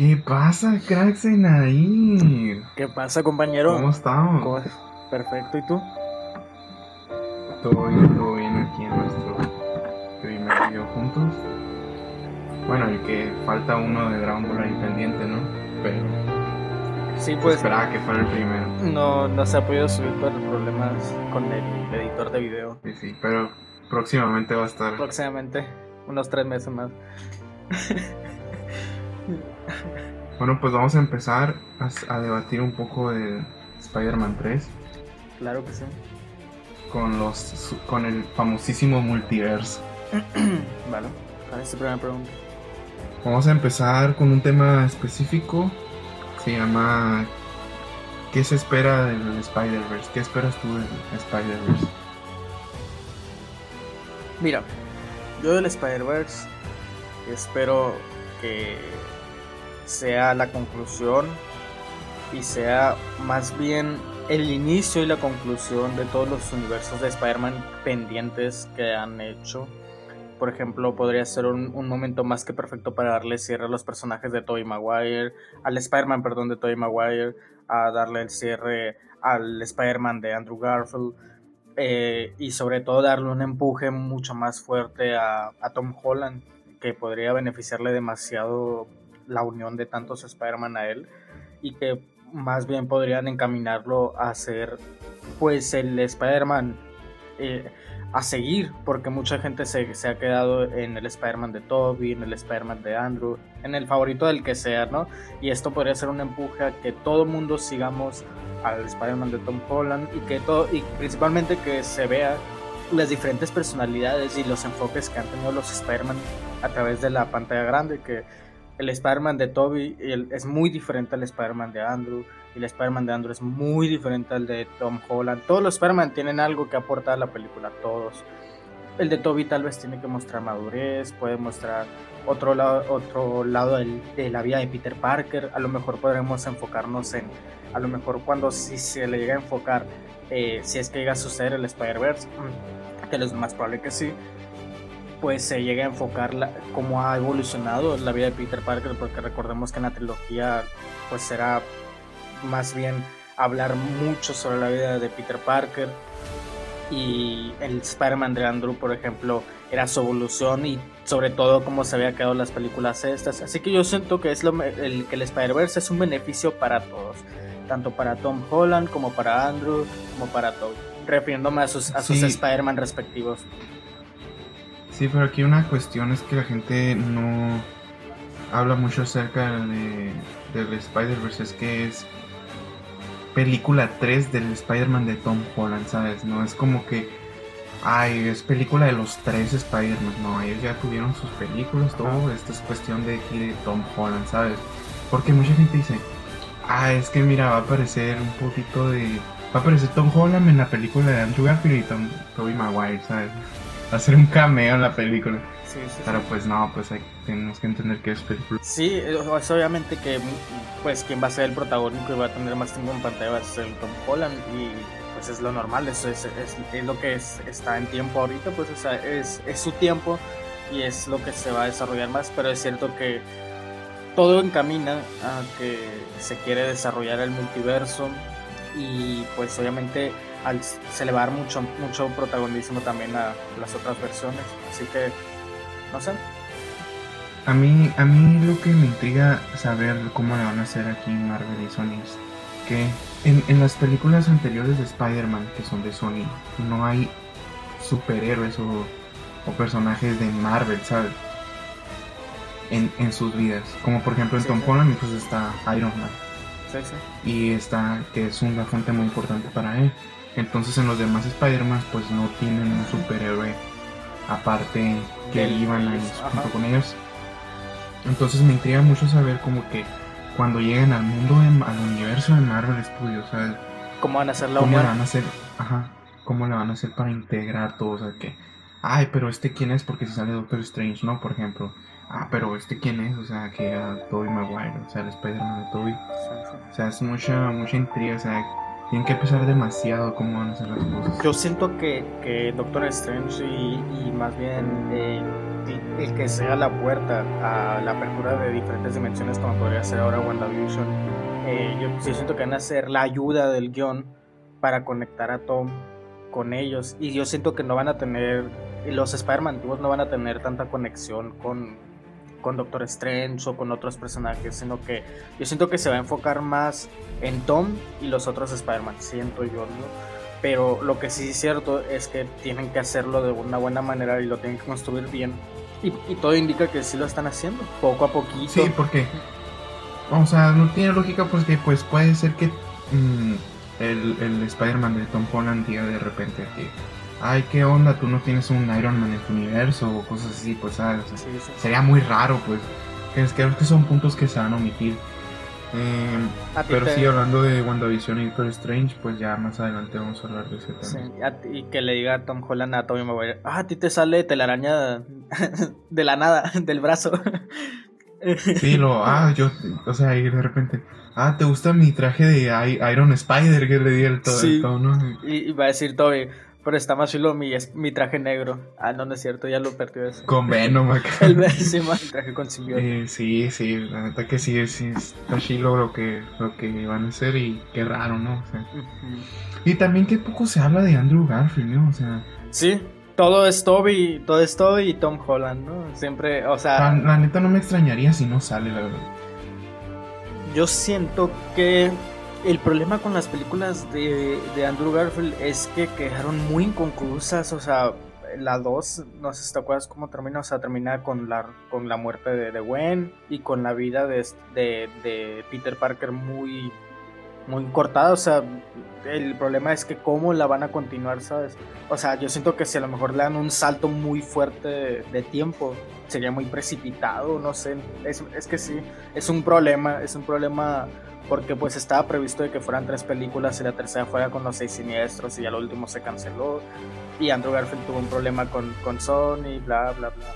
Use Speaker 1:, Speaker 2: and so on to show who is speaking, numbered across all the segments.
Speaker 1: ¿Qué pasa, cracks en ahí?
Speaker 2: ¿Qué pasa, compañero?
Speaker 1: ¿Cómo estamos?
Speaker 2: ¿Cómo es? Perfecto, ¿y tú?
Speaker 1: Todo bien, todo bien aquí en nuestro primer video juntos. Bueno, el que falta uno de Dragon Ball ahí pendiente, ¿no? Pero
Speaker 2: Sí,
Speaker 1: pues,
Speaker 2: pues
Speaker 1: esperaba que fuera el primero.
Speaker 2: no, no se ha podido subir por problemas con el editor de video.
Speaker 1: Sí, sí, pero próximamente va a estar.
Speaker 2: Próximamente, unos tres meses más.
Speaker 1: Bueno, pues vamos a empezar a, a debatir un poco de Spider-Man 3
Speaker 2: Claro que sí.
Speaker 1: con los con el famosísimo multiverso.
Speaker 2: Vale, ¿cuál es tu primera pregunta?
Speaker 1: Vamos a empezar con un tema específico. Se llama ¿Qué se espera del Spider-Verse? ¿Qué esperas tú del Spider-Verse?
Speaker 2: Mira, yo del Spider-Verse espero que sea la conclusión y sea más bien el inicio y la conclusión de todos los universos de Spider-Man pendientes que han hecho. Por ejemplo, podría ser un, momento más que perfecto para darle cierre a los personajes de Tobey Maguire, al Spider-Man, perdón, de Tobey Maguire, a darle el cierre al Spider-Man de Andrew Garfield. eh, y sobre todo darle un empuje mucho más fuerte a Tom Holland, que podría beneficiarle demasiado la unión de tantos Spider-Man a él y que más bien podrían encaminarlo a ser pues el Spider-Man eh, a seguir, porque mucha gente se, se ha quedado en el Spider-Man de Toby, en el Spider-Man de Andrew, en el favorito del que sea, ¿no? Y esto podría ser un empuje a que todo mundo sigamos al Spider-Man de Tom Holland y que todo, y principalmente que se vea las diferentes personalidades y los enfoques que han tenido los Spider-Man a través de la pantalla grande, que el Spider-Man de Toby es muy diferente al Spider-Man de Andrew, y el Spider-Man de Andrew es muy diferente al de Tom Holland. Todos los Spider-Man tienen algo que aportar a la película, todos. El de Toby tal vez tiene que mostrar madurez, puede mostrar otro lado, otro lado de la vida de Peter Parker. A lo mejor podremos enfocarnos en, a lo mejor cuando si se le llega a enfocar, eh, si es que llega a suceder el Spider-Verse, que es más probable que sí, pues se llega a enfocar la- cómo ha evolucionado la vida de Peter Parker, porque recordemos que en la trilogía pues será más bien hablar mucho sobre la vida de Peter Parker y el Spider-Man de Andrew, por ejemplo, era su evolución y sobre todo cómo se había quedado las películas estas. Así que yo siento que es lo, el, que el Spider-Verse es un beneficio para todos, tanto para Tom Holland como para Andrew, como para Toby, refiriéndome a sus, a sus
Speaker 1: Sí.
Speaker 2: Spider-Man respectivos.
Speaker 1: Sí, pero aquí una cuestión es que la gente no habla mucho acerca de, del Spider-Verse, es que es película 3 del Spider-Man de Tom Holland, ¿sabes? No es como que, ay, es película de los tres Spider-Man, no, ellos ya tuvieron sus películas, todo, esto es cuestión de aquí de Tom Holland, ¿sabes? Porque mucha gente dice, ah, es que mira, va a aparecer un poquito de... Va a aparecer Tom Holland en la película de Andrew Garfield y Tom, Tobey Maguire, ¿sabes? Va a ser un cameo en la película.
Speaker 2: Sí, sí, sí.
Speaker 1: Pero pues no, pues hay- tenemos que entender que es película.
Speaker 2: Sí, es obviamente que pues quien va a ser el protagónico y va a tener más tiempo en pantalla va a ser Tom Holland y pues es lo normal, eso es, es, es lo que es, está en tiempo ahorita, pues o sea, es, es su tiempo y es lo que se va a desarrollar más, pero es cierto que todo encamina a que se quiere desarrollar el multiverso y pues obviamente al, se le va a dar mucho, mucho protagonismo también a las otras versiones, así que no sé,
Speaker 1: A mí, a mí lo que me intriga saber cómo le van a hacer aquí en Marvel y Sony es que en, en las películas anteriores de Spider-Man, que son de Sony, no hay superhéroes o, o personajes de Marvel, ¿sabes? En, en sus vidas. Como por ejemplo en
Speaker 2: Sí,
Speaker 1: Tom
Speaker 2: sí.
Speaker 1: Holland, pues está Iron Man.
Speaker 2: sí, sí.
Speaker 1: y está que es una fuente muy importante para él. Entonces en los demás Spider-Man pues no tienen un superhéroe aparte que iban
Speaker 2: ellos,
Speaker 1: junto con ellos. Entonces me intriga mucho saber como que cuando lleguen al mundo, de- al universo de Marvel Studios, ¿sabes?
Speaker 2: ¿Cómo van a hacer la
Speaker 1: ¿Cómo le van a hacer? Ajá. ¿Cómo le van a hacer para integrar todo? O sea que, ay, pero este quién es porque si sale Doctor Strange, ¿no? Por ejemplo. Ah, pero este quién es, o sea, que a Tobey Maguire, o sea, el Spider-Man de
Speaker 2: sí.
Speaker 1: O sea, es mucha, mucha intriga, o sea, tienen que pensar demasiado cómo van a hacer las cosas.
Speaker 2: Yo siento que, que Doctor Strange y, más bien eh, el que sea la puerta a la apertura de diferentes dimensiones como podría ser ahora WandaVision. Eh, yo, siento que van a ser la ayuda del guion para conectar a Tom con ellos y yo siento que no van a tener los Spider-Man no van a tener tanta conexión con, con Doctor Strange o con otros personajes, sino que yo siento que se va a enfocar más en Tom y los otros Spider-Man, siento yo, ¿no? Pero lo que sí es cierto es que tienen que hacerlo de una buena manera y lo tienen que construir bien. Y, todo indica que sí lo están haciendo, poco a poquito.
Speaker 1: Sí, porque, o sea, no tiene lógica porque pues puede ser que mm, el, el Spider-Man de Tom Holland diga de repente que ay, ¿qué onda? Tú no tienes un Iron Man en tu universo o cosas así, pues, ¿sabes? Sería muy raro, pues. Creo que son puntos que se van a omitir. Em, pero sí, hablando de WandaVision y Doctor Strange, pues ya más adelante vamos a hablar de ese tema.
Speaker 2: Sí, y que le diga a Tom Holland a Tobey Maguire, ah, a ti te sale telaraña de la nada, del brazo.
Speaker 1: sí, lo, ah, yo, o sea, y de repente, ah, ¿te gusta mi traje de Iron Spider que le di el todo, sí.
Speaker 2: Y, y va a decir Toby, pero está más chulo mi, mi traje negro. Ah, no, no es cierto, ya lo perdió eso.
Speaker 1: Con Venom
Speaker 2: acá. el, sí, el traje con
Speaker 1: eh, sí, sí, la neta que sí, sí está chilo lo que, lo que van a hacer y qué raro, ¿no? O sea, Y también que poco se habla de Andrew Garfield, ¿no? O sea...
Speaker 2: Sí, todo es Toby, todo es Toby y Tom Holland, ¿no? Siempre, o sea...
Speaker 1: la neta no me extrañaría si no sale, la verdad.
Speaker 2: Yo siento que el problema con las películas de, Andrew Garfield es que quedaron muy inconclusas, o sea, la 2, no sé si te acuerdas cómo termina, o sea, termina con la, con la muerte de, de Gwen y con la vida de, de, Peter Parker muy, muy cortada, o sea, el problema es que cómo la van a continuar, ¿sabes? O sea, yo siento que si a lo mejor le dan un salto muy fuerte de, tiempo, sería muy precipitado, no sé, es, es que sí, es un problema, es un problema porque pues estaba previsto de que fueran tres películas y la tercera fuera con los seis siniestros y ya lo último se canceló y Andrew Garfield tuvo un problema con, con Sony, bla, bla, bla.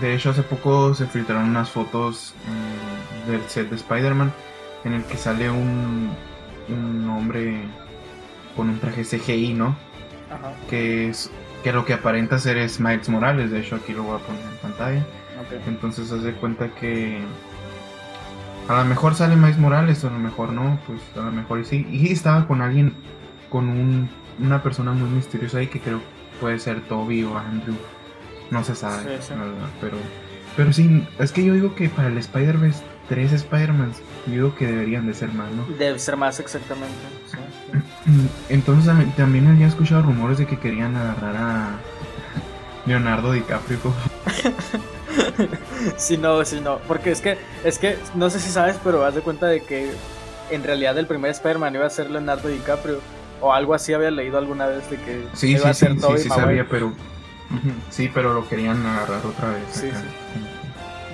Speaker 1: De hecho, hace poco se filtraron unas fotos mm, del set de Spider-Man en el que sale un, un hombre con un traje CGI, ¿no? Ajá. Que es que lo que aparenta ser es Miles Morales, de hecho aquí lo voy a poner en pantalla. Entonces haz de cuenta que a lo mejor sale Miles Morales, o a lo mejor no, pues a lo mejor sí. Y estaba con alguien, con un, una persona muy misteriosa ahí que creo puede ser Toby o Andrew. No se sabe, pero pero sí, es que yo digo que para el Spider-Verse, tres Spider-Man, yo digo que deberían de ser más, ¿no?
Speaker 2: Debe ser más exactamente.
Speaker 1: Entonces también había escuchado rumores de que querían agarrar a Leonardo DiCaprio.
Speaker 2: sí, no, sí, no. Porque es que, es que, no sé si sabes, pero haz de cuenta de que en realidad el primer Spider-Man iba a ser Leonardo DiCaprio. O algo así había leído alguna vez de que
Speaker 1: sí, iba a ser sí, sí, sí, sabía, pero. Sí, pero lo querían agarrar otra vez. Sí, sí.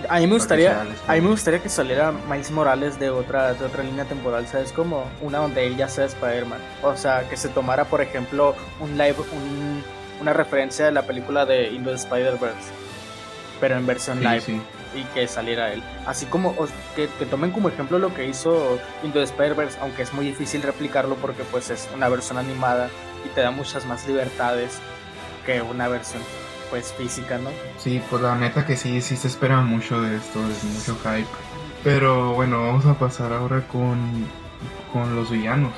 Speaker 2: A mí me gustaría, a mí me gustaría que saliera Miles Morales de otra, de otra línea temporal, ¿sabes? Como una donde él ya sea Spider-Man. O sea, que se tomara, por ejemplo, un live, una referencia de la película de Into the Spider-Verse pero en versión live. Y que saliera él. Así como que, tomen como ejemplo lo que hizo Into the Spider-Verse, aunque es muy difícil replicarlo porque pues es una versión animada y te da muchas más libertades que una versión pues física, ¿no?
Speaker 1: Sí, pues la neta que sí, sí se espera mucho de esto, es mucho hype. Pero bueno, vamos a pasar ahora con, con los villanos.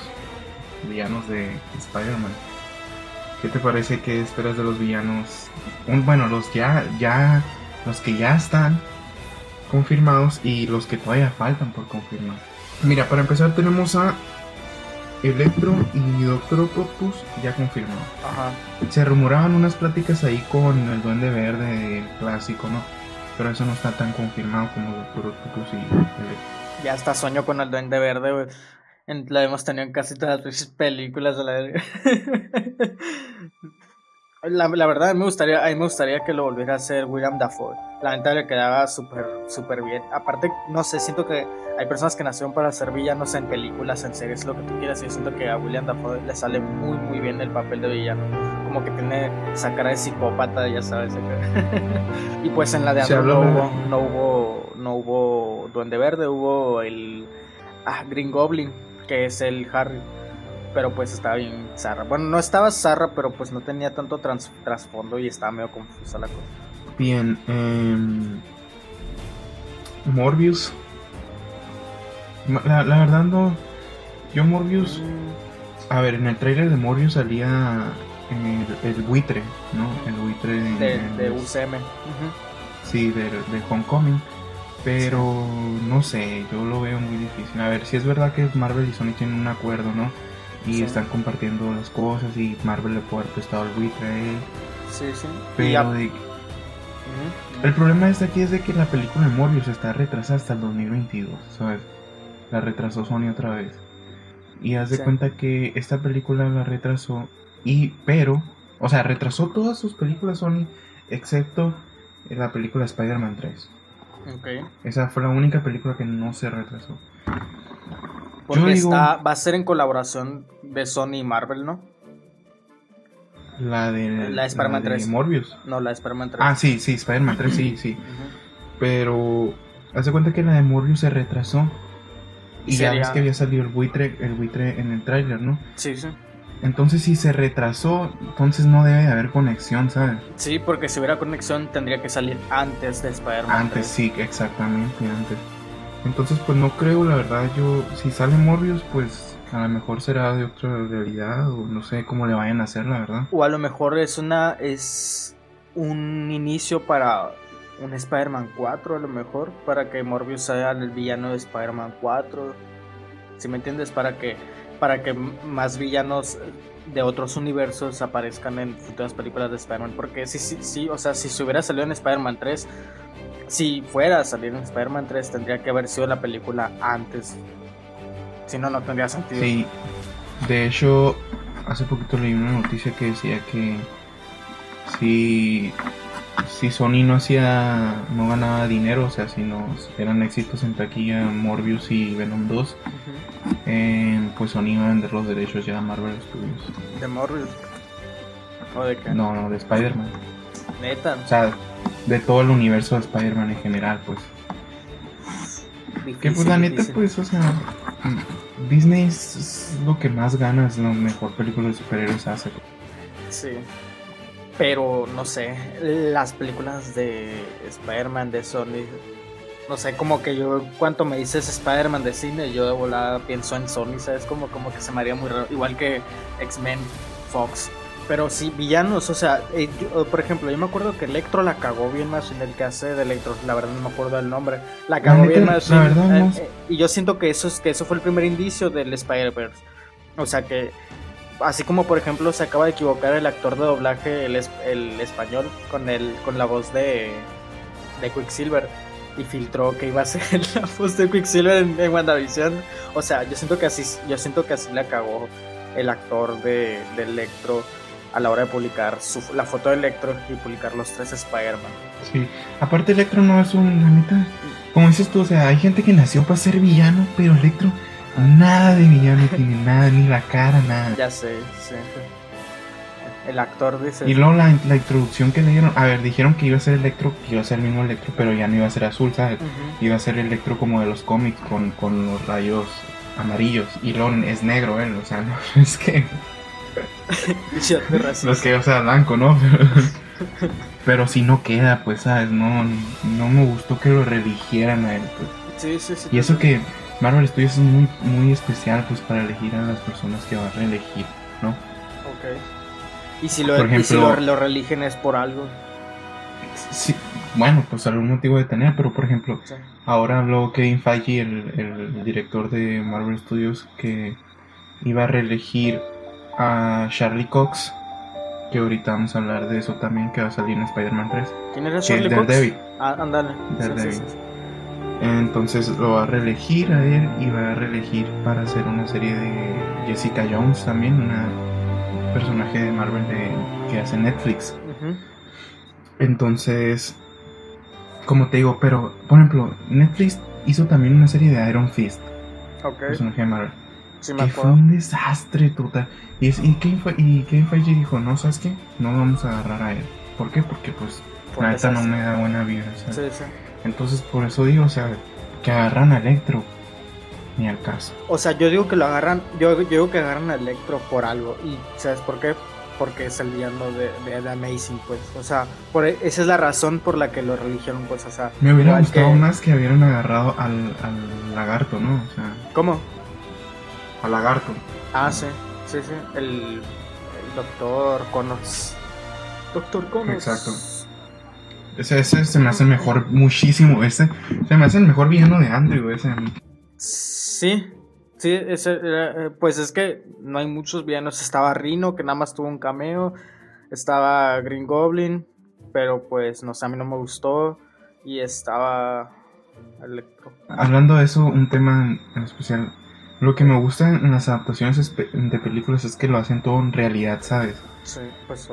Speaker 1: Villanos de Spider-Man. ¿Qué te parece que esperas de los villanos? bueno, los ya, ya los que ya están confirmados y los que todavía faltan por confirmar. Mira, para empezar tenemos a Electro y Doctor Octopus ya confirmado. Ajá. Se rumoraban unas pláticas ahí con el Duende Verde clásico, ¿no? Pero eso no está tan confirmado como Doctor Octopus y Electro.
Speaker 2: Ya está sueño con el Duende Verde, güey. La hemos tenido en casi todas las películas de la La, la, verdad, me gustaría, a mí me gustaría que lo volviera a hacer William Dafoe. La neta le quedaba súper, súper bien. Aparte, no sé, siento que hay personas que nacieron para ser villanos en películas, en series, lo que tú quieras. Y yo siento que a William Dafoe le sale muy, muy bien el papel de villano. Como que tiene esa cara de psicópata, ya sabes. y pues en la de Andrew no hubo, no hubo, no hubo Duende Verde, hubo el ah, Green Goblin, que es el Harry pero pues estaba bien zarra. Bueno, no estaba zarra, pero pues no tenía tanto trasfondo y estaba medio confusa la cosa.
Speaker 1: Bien, em, Morbius. La, la verdad no. Yo Morbius. A ver, en el trailer de Morbius salía el, el buitre, ¿no? El buitre
Speaker 2: De,
Speaker 1: de,
Speaker 2: de UCM.
Speaker 1: Sí, de, de Homecoming. Pero no sé, yo lo veo muy difícil. A ver, si es verdad que Marvel y Sony tienen un acuerdo, ¿no? Y
Speaker 2: Sí.
Speaker 1: están compartiendo las cosas y Marvel le puede haber prestado el buitre a él.
Speaker 2: Sí, sí.
Speaker 1: Pero de- el problema es aquí es de que la película de Morbius está retrasada hasta el 2022, ¿sabes? La retrasó Sony otra vez. Y haz de
Speaker 2: Sí.
Speaker 1: cuenta que esta película la retrasó y pero, o sea, retrasó todas sus películas Sony excepto la película Spider-Man 3.
Speaker 2: Ok.
Speaker 1: Esa fue la única película que no se retrasó.
Speaker 2: Porque
Speaker 1: digo-
Speaker 2: está, va a ser en colaboración de Sony y Marvel, ¿no?
Speaker 1: La de
Speaker 2: La de Spider-Man
Speaker 1: de
Speaker 2: 3.
Speaker 1: Morbius.
Speaker 2: No, la de Spider-Man 3.
Speaker 1: Ah, sí, sí, Spider-Man 3, sí, sí.
Speaker 2: Ujú.
Speaker 1: Pero haz de cuenta que la de Morbius se retrasó. Y ya ves que había salido el buitre, el buitre en el tráiler, ¿no?
Speaker 2: Sí, sí.
Speaker 1: Entonces si se retrasó, entonces no debe de haber conexión, ¿sabes?
Speaker 2: Sí, porque si hubiera conexión tendría que salir antes de Spider-Man.
Speaker 1: Antes
Speaker 2: 3.
Speaker 1: sí, exactamente, antes. Entonces pues no creo, la verdad, yo, si sale Morbius, pues a lo mejor será de otra realidad o no sé cómo le vayan a hacer, la verdad.
Speaker 2: O a lo mejor es una es un inicio para un Spider-Man 4, a lo mejor, para que Morbius sea el villano de Spider-Man 4. Si me entiendes, para que para que más villanos de otros universos aparezcan en futuras películas de Spider-Man, porque sí sí sí, o sea, si se hubiera salido en Spider-Man 3, si fuera a salir en Spider-Man 3 tendría que haber sido la película antes. Si no no tendría sentido.
Speaker 1: Sí, de hecho, hace poquito leí una noticia que decía que si, si Sony no hacía, no ganaba dinero, o sea, si no eran éxitos en taquilla Morbius y Venom 2,
Speaker 2: Ujú.
Speaker 1: eh, pues Sony iba a vender los derechos ya a Marvel Studios.
Speaker 2: De Morbius. ¿O de qué?
Speaker 1: No, no, de Spider-Man.
Speaker 2: Neta.
Speaker 1: O sea, de todo el universo de Spider-Man en general, pues. Que pues la neta,
Speaker 2: difícil.
Speaker 1: pues, o sea, Disney es, lo que más gana, es la mejor película de superhéroes hace.
Speaker 2: Sí. Pero no sé, las películas de Spider-Man de Sony, no sé, como que yo, cuanto me dices Spider-Man de cine, yo de volada pienso en Sony, ¿sabes? Como, como que se me haría muy raro, igual que X-Men, Fox. Pero sí, villanos, o sea, eh, yo, por ejemplo, yo me acuerdo que Electro la cagó bien más en el que hace de Electro, la verdad no me acuerdo del nombre, la cagó bien
Speaker 1: la
Speaker 2: más
Speaker 1: verdad, no.
Speaker 2: y yo siento que eso, es, que eso fue el primer indicio del Spider-Verse. O sea que, así como por ejemplo se acaba de equivocar el actor de doblaje, el, es- el español, con, el, con la voz de, de Quicksilver. Y filtró que iba a ser la voz de Quicksilver en, en WandaVision. O sea, yo siento que así, yo siento que así le cagó el actor de, de Electro a la hora de publicar su, la foto de Electro y publicar los tres Spider-Man.
Speaker 1: Sí, aparte Electro no es un, la neta, como dices tú, o sea, hay gente que nació para ser villano, pero Electro nada de villano tiene, nada, ni la cara, nada.
Speaker 2: Ya sé, sí. El actor dice...
Speaker 1: Y luego la, la introducción que le dieron, a ver, dijeron que iba a ser Electro, que iba a ser el mismo Electro, pero ya no iba a ser azul, ¿sabes? Iba a ser Electro como de los cómics, con, con los rayos amarillos, y luego es negro él, o sea, no, es que. los que, o sea, blanco, ¿no? Pero si no queda, pues, ¿sabes? No, no me gustó que lo religieran a él, pues.
Speaker 2: Sí, sí, sí.
Speaker 1: Y eso que Marvel Studios es muy, muy especial pues para elegir a las personas que va a reelegir, ¿no?
Speaker 2: Ok. Y si lo,
Speaker 1: Por
Speaker 2: y si
Speaker 1: ejemplo-
Speaker 2: lo, lo religen es por algo.
Speaker 1: Sí, bueno, pues algún motivo de tener, pero por ejemplo,
Speaker 2: Sí.
Speaker 1: ahora habló Kevin Feige, el, el director de Marvel Studios, que iba a reelegir a Charlie Cox, que ahorita vamos a hablar de eso también, que va a salir en Spider-Man 3,
Speaker 2: ¿Quién era
Speaker 1: que es
Speaker 2: Charlie Cox?
Speaker 1: Daredevil.
Speaker 2: Ah, ándale. Sí,
Speaker 1: Daredevil.
Speaker 2: sí, sí.
Speaker 1: Entonces lo va a reelegir a él y va a reelegir para hacer una serie de Jessica Jones también, una personaje de Marvel de, que hace Netflix. Entonces, como te digo, pero por ejemplo, Netflix hizo también una serie de Iron Fist,
Speaker 2: Ok.
Speaker 1: personaje de Marvel,
Speaker 2: Sí, me
Speaker 1: que fue un desastre total. Y, es, y, Kevin Fe- y Kevin Feige dijo, no, ¿sabes qué? No vamos a agarrar a él. ¿Por qué? Porque pues
Speaker 2: Por
Speaker 1: la neta no me da buena vida. ¿sabes?
Speaker 2: Sí, sí.
Speaker 1: Entonces por eso digo, o sea, que agarran a Electro. Ni al caso.
Speaker 2: O sea, yo digo que lo agarran. Yo, yo digo que agarran a Electro por algo. ¿Y sabes por qué? porque es el villano de, de, Amazing, pues. O sea, por, e, esa es la razón por la que lo religieron, pues. O sea,
Speaker 1: me hubiera gustado más que hubieran agarrado al, al, lagarto, ¿no? O sea,
Speaker 2: ¿Cómo?
Speaker 1: Al lagarto.
Speaker 2: Ah, sí, sí, sí. El, el doctor Connors. Doctor Connors.
Speaker 1: Exacto. Ese, ese se me hace mejor, muchísimo. Ese se me hace el mejor villano de Andrew, ese a mí.
Speaker 2: Sí, Sí, ese, eh, pues es que no hay muchos villanos. Estaba Rino, que nada más tuvo un cameo. Estaba Green Goblin, pero pues no sé, a mí no me gustó. Y estaba Electro.
Speaker 1: Hablando de eso, un tema en especial. Lo que me gusta en las adaptaciones de películas es que lo hacen todo en realidad, ¿sabes?
Speaker 2: Sí, pues.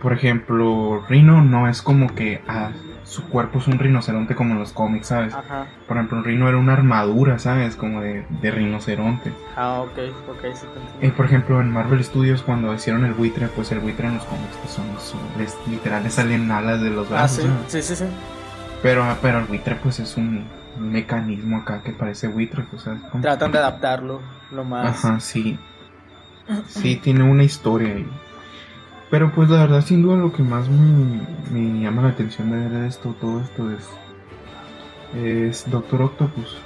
Speaker 1: Por ejemplo, Rino no es como que. Ah, su cuerpo es un rinoceronte como en los cómics, ¿sabes? Ajá. Por ejemplo, un rino era una armadura, ¿sabes? Como de, de rinoceronte.
Speaker 2: Ah, ok, ok, sí
Speaker 1: te Y por ejemplo, en Marvel Studios, cuando hicieron el buitre, pues el buitre en los cómics, pues son, les, literal, le salen alas de los brazos.
Speaker 2: Ah, sí, sí, sí, sí.
Speaker 1: Pero, pero el buitre, pues es un mecanismo acá que parece buitre, pues, ¿sabes?
Speaker 2: Tratan de adaptarlo lo más.
Speaker 1: Ajá, sí. Sí, tiene una historia ahí. Pero pues la verdad, sin duda, lo que más me, llama la atención de ver esto, todo esto es, es Doctor Octopus.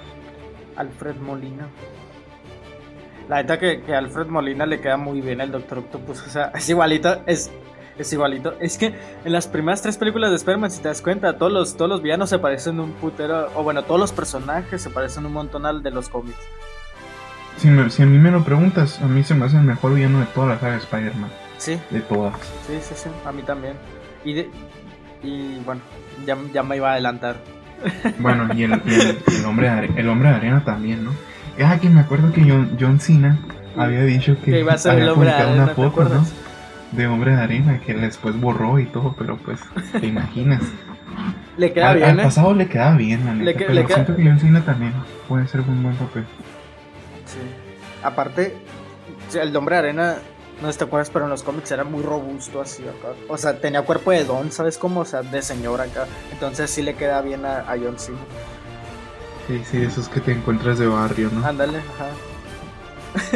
Speaker 2: Alfred Molina. La neta que, que Alfred Molina le queda muy bien al Doctor Octopus. O sea, es igualito, es, es igualito. Es que en las primeras tres películas de Spider-Man, si te das cuenta, todos los, todos los villanos se parecen un putero. O bueno, todos los personajes se parecen un montón al de los cómics.
Speaker 1: Si, si a mí me lo preguntas, a mí se me hace el mejor villano de toda la saga de Spider-Man.
Speaker 2: Sí.
Speaker 1: De todas.
Speaker 2: Sí, sí, sí, a mí también. Y, de, y bueno, ya, ya me iba a adelantar.
Speaker 1: Bueno, y el, el, hombre, de, el hombre de arena también, ¿no? Ah, que me acuerdo que John, John Cena había dicho que,
Speaker 2: que iba a ser el hombre de arena,
Speaker 1: una foto, ¿no? De hombre de arena que después borró y todo, pero pues, te imaginas.
Speaker 2: le queda
Speaker 1: al,
Speaker 2: bien.
Speaker 1: Al
Speaker 2: ¿eh?
Speaker 1: pasado le queda bien, la neta, le, pero le siento que John Cena también puede ser un buen papel.
Speaker 2: Sí. Aparte, el hombre de arena no te acuerdas, pero en los cómics era muy robusto así acá. O sea, tenía cuerpo de don, ¿sabes cómo? O sea, de señor acá. Entonces sí le queda bien a, a John Cena.
Speaker 1: Sí, sí, esos que te encuentras de barrio, ¿no?
Speaker 2: Ándale, ajá.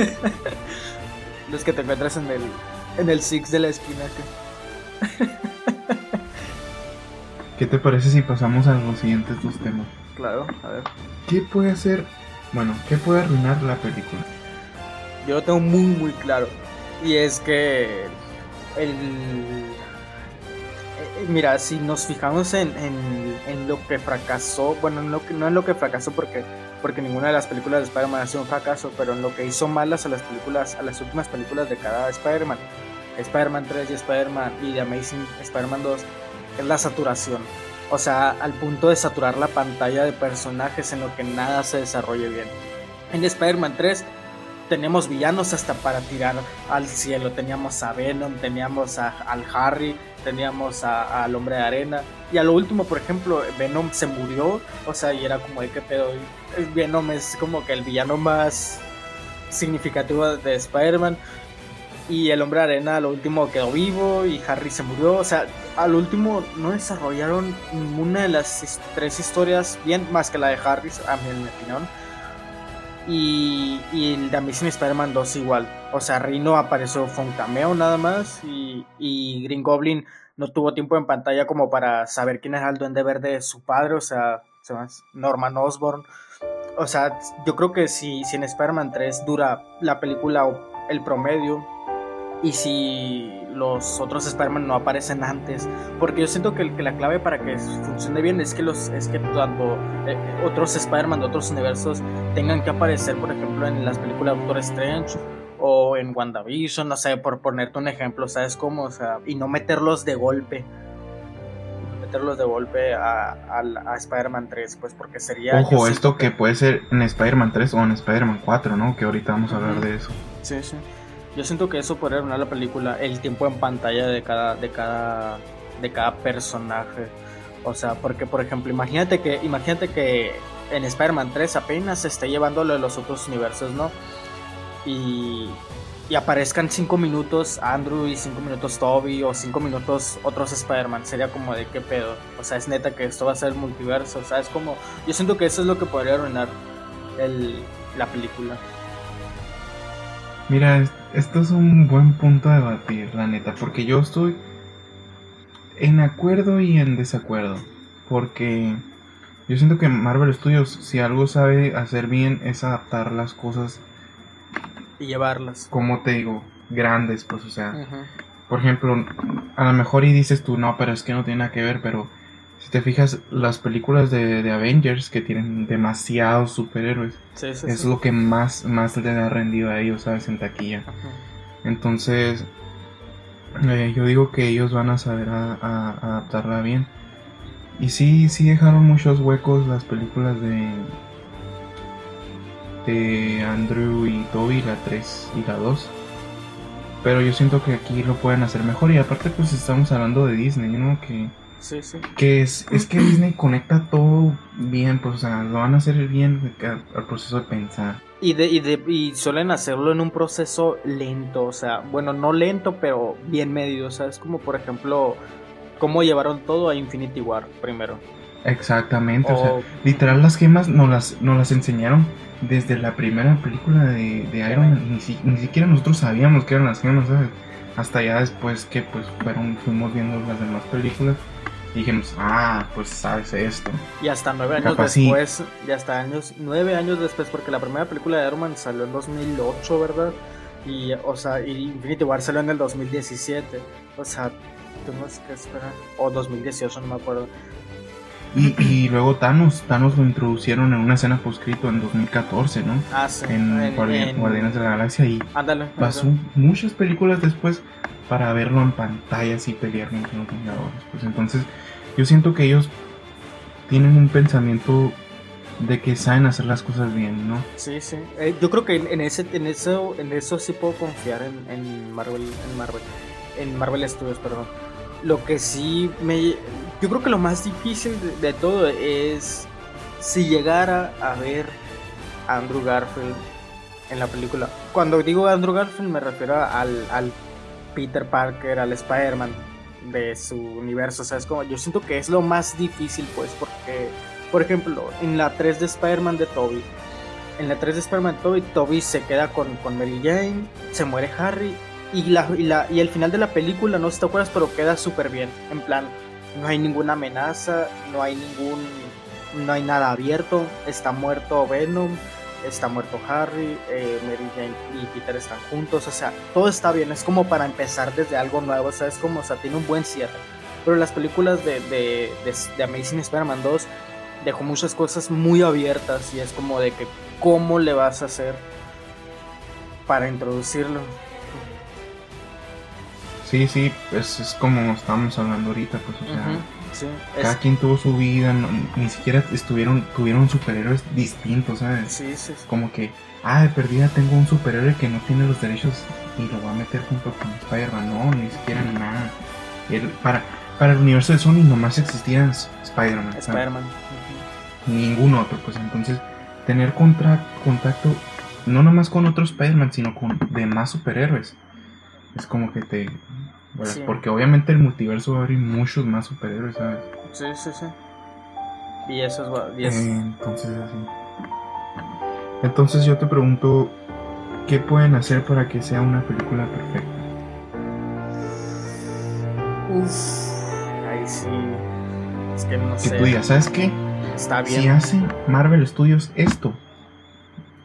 Speaker 2: Los que te encuentras en el, en el Six de la esquina acá.
Speaker 1: ¿Qué te parece si pasamos a los siguientes dos temas?
Speaker 2: Claro, a ver.
Speaker 1: ¿Qué puede hacer, bueno, qué puede arruinar la película?
Speaker 2: Yo lo tengo muy, muy claro. Y es que el... Eh, mira, si nos fijamos en, en, lo que fracasó, bueno, lo que, no en lo que fracasó porque, porque ninguna de las películas de Spider-Man ha sido un fracaso, pero en lo que hizo malas a las películas, a las últimas películas de cada Spider-Man, Spider-Man 3 y Spider-Man y The Amazing Spider-Man 2, es la saturación. O sea, al punto de saturar la pantalla de personajes en lo que nada se desarrolle bien. En Spider-Man 3 teníamos villanos hasta para tirar al cielo. Teníamos a Venom, teníamos a, al Harry, teníamos al Hombre de Arena. Y a lo último, por ejemplo, Venom se murió. O sea, y era como qué pedo. Venom es como que el villano más significativo de Spider-Man. Y el Hombre de Arena a lo último quedó vivo y Harry se murió. O sea, al último no desarrollaron ninguna de las tres historias bien, más que la de Harry, a mi opinión y, y el de Amazing Spider-Man 2 igual. O sea, Rino apareció, fue un cameo nada más. Y, y, Green Goblin no tuvo tiempo en pantalla como para saber quién era el duende verde de su padre. O sea, Norman Osborn. O sea, yo creo que si, si en Spider-Man 3 dura la película el promedio y si los otros Spider-Man no aparecen antes. Porque yo siento que, que, la clave para que funcione bien es que los es que cuando eh, otros Spider-Man de otros universos tengan que aparecer, por ejemplo, en las películas de Doctor Strange o en WandaVision, no sé, por ponerte un ejemplo, ¿sabes cómo? O sea, y no meterlos de golpe. meterlos de golpe a, a, Spider-Man 3, pues porque sería...
Speaker 1: Ojo, esto que... que puede ser en Spider-Man 3 o en Spider-Man 4, ¿no? Que ahorita vamos a hablar de eso.
Speaker 2: Sí, sí. Yo siento que eso podría arruinar la película, el tiempo en pantalla de cada, de cada, de cada personaje. O sea, porque por ejemplo, imagínate que, imagínate que en Spider-Man 3 apenas se esté llevando lo de los otros universos, ¿no? Y, y aparezcan 5 minutos Andrew y 5 minutos Toby o 5 minutos otros Spider-Man. Sería como de qué pedo. O sea, es neta que esto va a ser multiverso. O sea, es como. Yo siento que eso es lo que podría arruinar el, la película.
Speaker 1: Mira, esto es un buen punto a debatir, la neta, porque yo estoy en acuerdo y en desacuerdo. Porque yo siento que Marvel Studios, si algo sabe hacer bien, es adaptar las cosas.
Speaker 2: Y llevarlas.
Speaker 1: Como te digo, grandes, pues, o sea. Por ejemplo, a lo mejor y dices tú, no, pero es que no tiene nada que ver, pero si te fijas, las películas de, Avengers que tienen demasiados superhéroes, es lo que más, más le ha rendido a ellos, ¿sabes? En taquilla. Entonces, eh, yo digo que ellos van a saber adaptarla bien. Y sí, sí dejaron muchos huecos las películas de, de Andrew y Toby, la 3 y la 2. Pero yo siento que aquí lo pueden hacer mejor. Y aparte, pues estamos hablando de Disney, ¿no? Que
Speaker 2: Sí, sí.
Speaker 1: Que es, es que Disney conecta todo bien, pues, o sea, lo van a hacer bien al, proceso de pensar.
Speaker 2: Y, de, y, de, y suelen hacerlo en un proceso lento, o sea, bueno, no lento, pero bien medido, o sea, es como, por ejemplo, cómo llevaron todo a Infinity War primero.
Speaker 1: Exactamente, o, sea, literal las gemas nos las, nos las enseñaron desde la primera película de, de Iron Man, ni, ni, siquiera nosotros sabíamos que eran las gemas, ¿sabes? Hasta ya después que pues fueron, fuimos viendo las demás películas y dijimos, ah, pues sabes esto.
Speaker 2: Y hasta nueve años después, ya hasta años, nueve años después, porque la primera película de Iron Man salió en 2008, ¿verdad? Y, o sea, y Infinity War salió en el 2017. O sea, tuvimos que esperar. O 2018, no me acuerdo.
Speaker 1: Y, y, luego Thanos, Thanos lo introducieron en una escena poscrito en 2014, ¿no?
Speaker 2: Ah, sí.
Speaker 1: En, Guardianes de la Galaxia y
Speaker 2: ándale,
Speaker 1: pasó muchas películas después para verlo en pantallas y pelear con los Vengadores. Pues entonces yo siento que ellos tienen un pensamiento de que saben hacer las cosas bien, ¿no?
Speaker 2: Sí, sí. Eh, yo creo que en, ese, en eso, en eso sí puedo confiar en, en, Marvel, en Marvel, en Marvel Studios, perdón. Lo que sí me, yo creo que lo más difícil de, todo es si llegara a ver Andrew Garfield en la película. Cuando digo Andrew Garfield me refiero al, al Peter Parker, al Spider-Man de su universo. O sea, es como, yo siento que es lo más difícil, pues, porque, por ejemplo, en la 3 de Spider-Man de Toby, en la 3 de Spider-Man de Toby, Toby se queda con, con Mary Jane, se muere Harry, y, la, y, la, y el final de la película, no sé si te acuerdas, pero queda súper bien. En plan, no hay ninguna amenaza, no hay ningún. No hay nada abierto, está muerto Venom, está muerto Harry, eh, Mary Jane y Peter están juntos, o sea, todo está bien, es como para empezar desde algo nuevo, o sea, es como, o sea, tiene un buen cierre. Pero las películas de, de, de, Amazing Spider-Man 2 dejó muchas cosas muy abiertas y es como de que, ¿cómo le vas a hacer para introducirlo?
Speaker 1: Sí, sí, pues es como estamos hablando ahorita, pues, o sea cada quien tuvo su vida, ni siquiera estuvieron, tuvieron superhéroes distintos, ¿sabes?
Speaker 2: Sí, sí,
Speaker 1: Como que, ah, de perdida tengo un superhéroe que no tiene los derechos y lo voy a meter junto con Spider-Man. No, ni siquiera nada. para, para el universo de Sony nomás existía Spider-Man.
Speaker 2: Spider-Man.
Speaker 1: Ningún otro, pues entonces tener contacto no nomás con otros Spider-Man, sino con demás superhéroes. Es como que te, porque obviamente el multiverso va a abrir muchos más superhéroes, ¿sabes?
Speaker 2: Sí, sí, sí. Y eso
Speaker 1: es... entonces, así. Entonces yo te pregunto, ¿qué pueden hacer para que sea una película perfecta?
Speaker 2: Uf, ahí sí. Es que no
Speaker 1: sé. Tú digas, ¿sabes qué?
Speaker 2: Está bien.
Speaker 1: Si hace Marvel Studios esto,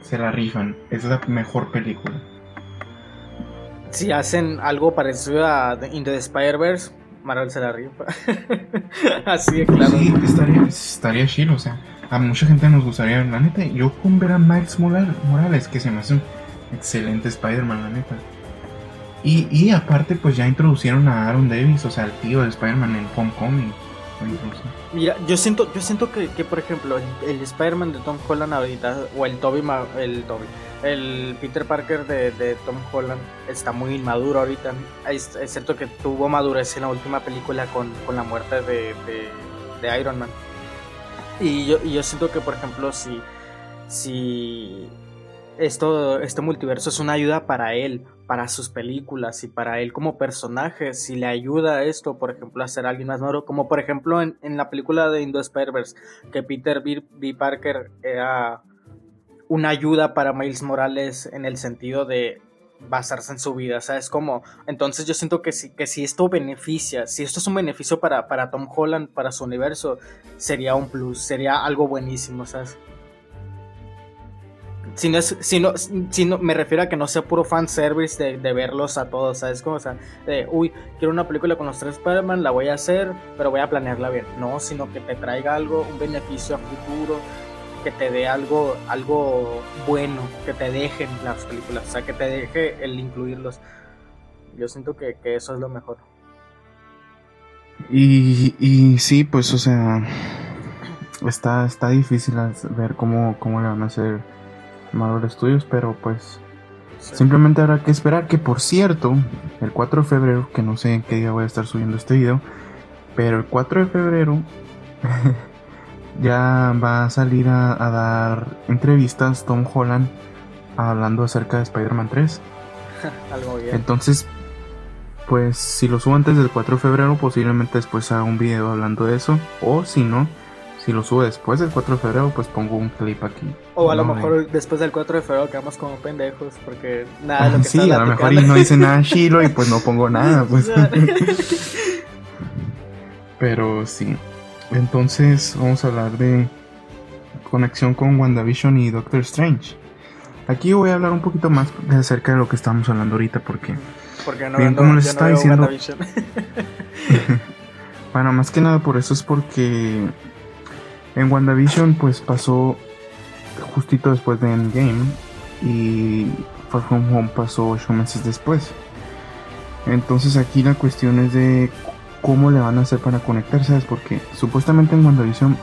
Speaker 1: se la rifan. Es la mejor película
Speaker 2: si hacen algo parecido a Into the Spider-Verse, Marvel se la rifa. Así de claro.
Speaker 1: Sí, estaría, estaría chido, o sea, a mucha gente nos gustaría, la neta, yo con ver a Miles Morales, que se me hace un excelente Spider-Man, la neta. Y, y aparte, pues ya introducieron a Aaron Davis, o sea, el tío de Spider-Man en Homecoming.
Speaker 2: Mira, yo siento, yo siento que, que por ejemplo, el, Spider-Man de Tom Holland ahorita, o el Toby, el Toby, el Peter Parker de, Tom Holland está muy inmaduro ahorita. Es, cierto que tuvo madurez en la última película con, la muerte de, Iron Man. Y yo, yo siento que, por ejemplo, si, si esto, este multiverso es una ayuda para él, para sus películas y para él como personaje, si le ayuda a esto, por ejemplo, a ser alguien más nuevo, como por ejemplo en, la película de Indo Spider-Verse, que Peter B. B. Parker era una ayuda para Miles Morales en el sentido de basarse en su vida, ¿sabes? Como, entonces yo siento que si, que si esto beneficia, si esto es un beneficio para, para Tom Holland, para su universo, sería un plus, sería algo buenísimo, ¿sabes? Si no, es, si, no, si no, me refiero a que no sea puro fanservice de, de verlos a todos, ¿sabes? Como, o sea, de, uy, quiero una película con los tres Spider-Man, la voy a hacer, pero voy a planearla bien. No, sino que te traiga algo, un beneficio a futuro, que te dé algo, algo bueno, que te dejen las películas, o sea, que te deje el incluirlos. Yo siento que, que eso es lo mejor.
Speaker 1: Y, y sí, pues, o sea, está, está difícil ver cómo, cómo le van a hacer Marvel Studios, pero pues sí. simplemente habrá que esperar que, por cierto, el 4 de febrero, que no sé en qué día voy a estar subiendo este video, pero el 4 de febrero ya va a salir a, a, dar entrevistas Tom Holland hablando acerca de Spider-Man 3.
Speaker 2: Algo bien.
Speaker 1: Entonces, pues si lo subo antes del 4 de febrero, posiblemente después haga un video hablando de eso. O si no, si lo subo después del 4 de febrero, pues pongo un clip aquí.
Speaker 2: O a lo mejor de... después del 4 de febrero quedamos como pendejos, porque nada de lo que
Speaker 1: Sí, a lo mejor y no dice nada Shiro y pues no pongo nada, pues. Pero sí. Entonces vamos a hablar de conexión con WandaVision y Doctor Strange. Aquí voy a hablar un poquito más acerca de lo que estamos hablando ahorita porque,
Speaker 2: porque no,
Speaker 1: bien
Speaker 2: no,
Speaker 1: como les estaba
Speaker 2: no
Speaker 1: diciendo. Bueno más que nada por eso es porque en WandaVision pues pasó justito después de Endgame y Far From Home pasó ocho meses después. Entonces aquí la cuestión es de cómo le van a hacer para conectar, ¿sabes? Porque supuestamente en WandaVision,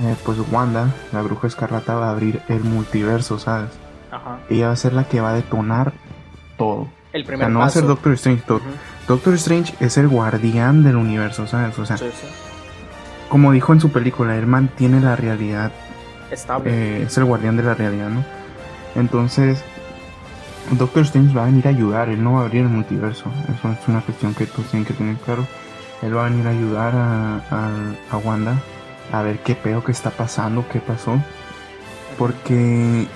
Speaker 1: eh, pues Wanda, la bruja escarlata, va a abrir el multiverso, ¿sabes?
Speaker 2: Ajá.
Speaker 1: Ella va a ser la que va a detonar todo.
Speaker 2: El primer
Speaker 1: o sea, no
Speaker 2: paso.
Speaker 1: va a ser Doctor Strange. Uh -huh. Doctor Strange es el guardián del universo, ¿sabes? O sea,
Speaker 2: sí, sí.
Speaker 1: como dijo en su película, él mantiene la realidad.
Speaker 2: Estable.
Speaker 1: Eh, es el guardián de la realidad, ¿no? Entonces, Doctor Strange va a venir a ayudar, él no va a abrir el multiverso. Eso es una cuestión que todos tienen que tener claro. Él va a venir a ayudar a, a, a, Wanda a ver qué pedo que está pasando, qué pasó. Porque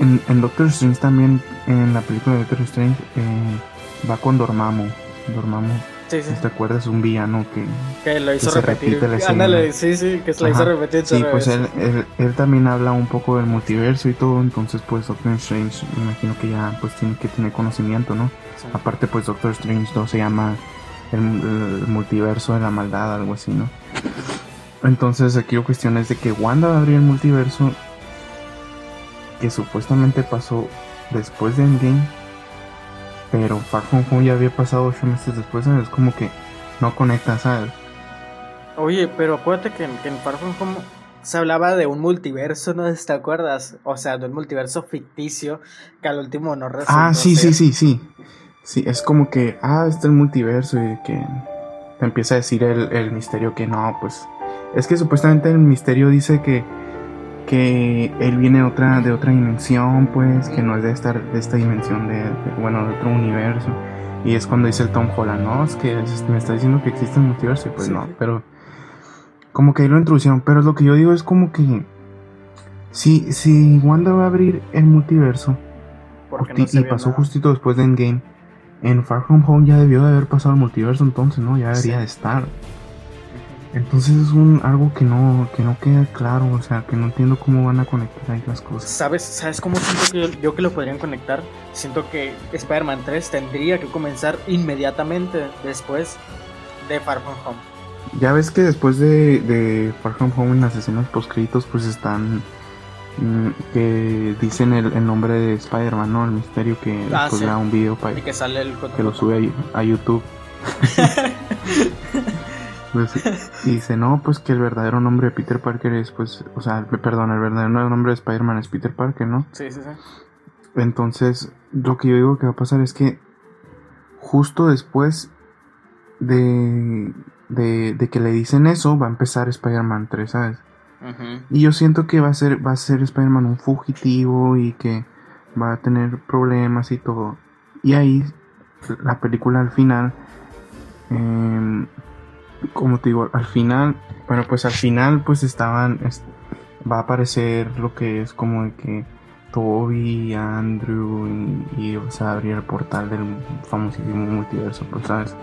Speaker 1: en, en, Doctor Strange también, en la película de Doctor Strange, eh, va con Dormammu. Dormammu.
Speaker 2: Sí, sí.
Speaker 1: ¿Te acuerdas? Un villano que,
Speaker 2: que lo hizo
Speaker 1: que
Speaker 2: repetir.
Speaker 1: Se repite la
Speaker 2: Ándale, sí, sí, que se la hizo repetir.
Speaker 1: Sí, pues él, él, él, también habla un poco del multiverso y todo. Entonces, pues Doctor Strange, me imagino que ya pues tiene que tener conocimiento, ¿no? Sí. Aparte, pues Doctor Strange 2 se llama el, el, multiverso de la maldad, algo así, ¿no? Entonces aquí la cuestión es de que Wanda va a abrir el multiverso que supuestamente pasó después de Endgame, pero Far From Home ya había pasado ocho meses después, ¿sabes? Es como que no conecta, ¿sabes?
Speaker 2: Oye, pero acuérdate que, que en Far From Home se hablaba de un multiverso, ¿no te acuerdas? O sea, de un multiverso ficticio que al último no resultó
Speaker 1: Ah, sí,
Speaker 2: ser.
Speaker 1: sí, sí, sí. Sí, es como que, ah, este es el multiverso y que te empieza a decir el, el, misterio que no, pues... Es que supuestamente el misterio dice que, que él viene de otra, de otra dimensión, pues, que no es de esta, de esta dimensión, de, de, bueno, de otro universo. Y es cuando dice el Tom Holland, no, es que me está diciendo que existe un multiverso, y pues sí. no, pero... Como que ahí lo introducieron, pero lo que yo digo es como que... Si, si Wanda va a abrir el multiverso,
Speaker 2: no
Speaker 1: y pasó nada. justito después de Endgame, en Far From Home ya debió de haber pasado el multiverso entonces, ¿no? Ya debería sí. de estar. Entonces es un algo que no, que no queda claro, o sea, que no entiendo cómo van a conectar ahí las cosas.
Speaker 2: ¿Sabes, ¿Sabes cómo siento que yo, yo que lo podrían conectar? Siento que Spider-Man 3 tendría que comenzar inmediatamente después de Far From Home.
Speaker 1: Ya ves que después de, de Far From Home en las escenas post pues están que dicen el, el nombre de Spider-Man, ¿no? El misterio que
Speaker 2: ah,
Speaker 1: después
Speaker 2: sí.
Speaker 1: da un video para
Speaker 2: que sale el
Speaker 1: que lo sube a, a YouTube. pues, y dice, no, pues que el verdadero nombre de Peter Parker es, pues, o sea, perdón, el verdadero nombre de Spider-Man es Peter Parker, ¿no?
Speaker 2: Sí, sí, sí.
Speaker 1: Entonces, lo que yo digo que va a pasar es que justo después de, de, de que le dicen eso, va a empezar Spider-Man 3, ¿sabes? Y yo siento que va a ser, va a ser Spider-Man un fugitivo y que va a tener problemas y todo. Y ahí, la película al final, eh, como te digo, al final, bueno, pues al final, pues estaban, es, va a aparecer lo que es como de que Toby, Andrew y, y o sea, abrir el portal del famosísimo multiverso, pues sabes.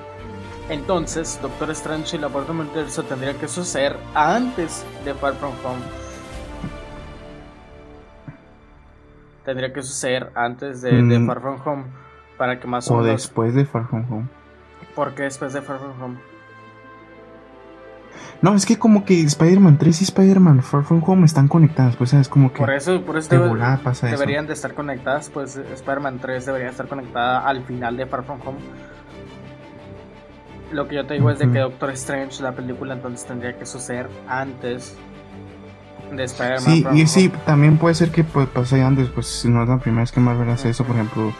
Speaker 2: Entonces, Doctor Strange y la puerta multiverso tendría que suceder antes de Far From Home. Tendría que suceder antes de, de
Speaker 1: Mm.
Speaker 2: Far From Home para que más o,
Speaker 1: O
Speaker 2: menos.
Speaker 1: después de Far From Home.
Speaker 2: ¿Por qué después de Far From Home?
Speaker 1: No, es que como que Spider-Man 3 y Spider-Man Far From Home están conectadas, pues sabes, como que
Speaker 2: Por eso, por eso
Speaker 1: de
Speaker 2: debe-
Speaker 1: volada pasa eso.
Speaker 2: deberían de estar conectadas. Pues Spider-Man 3 debería estar conectada al final de Far From Home. Lo que yo te digo es de que Doctor Strange, la película, entonces tendría que suceder antes de Spider-Man.
Speaker 1: Sí, y sí, también puede ser que pues, pase antes, pues si no es la primera vez que Marvel hace eso, por ejemplo,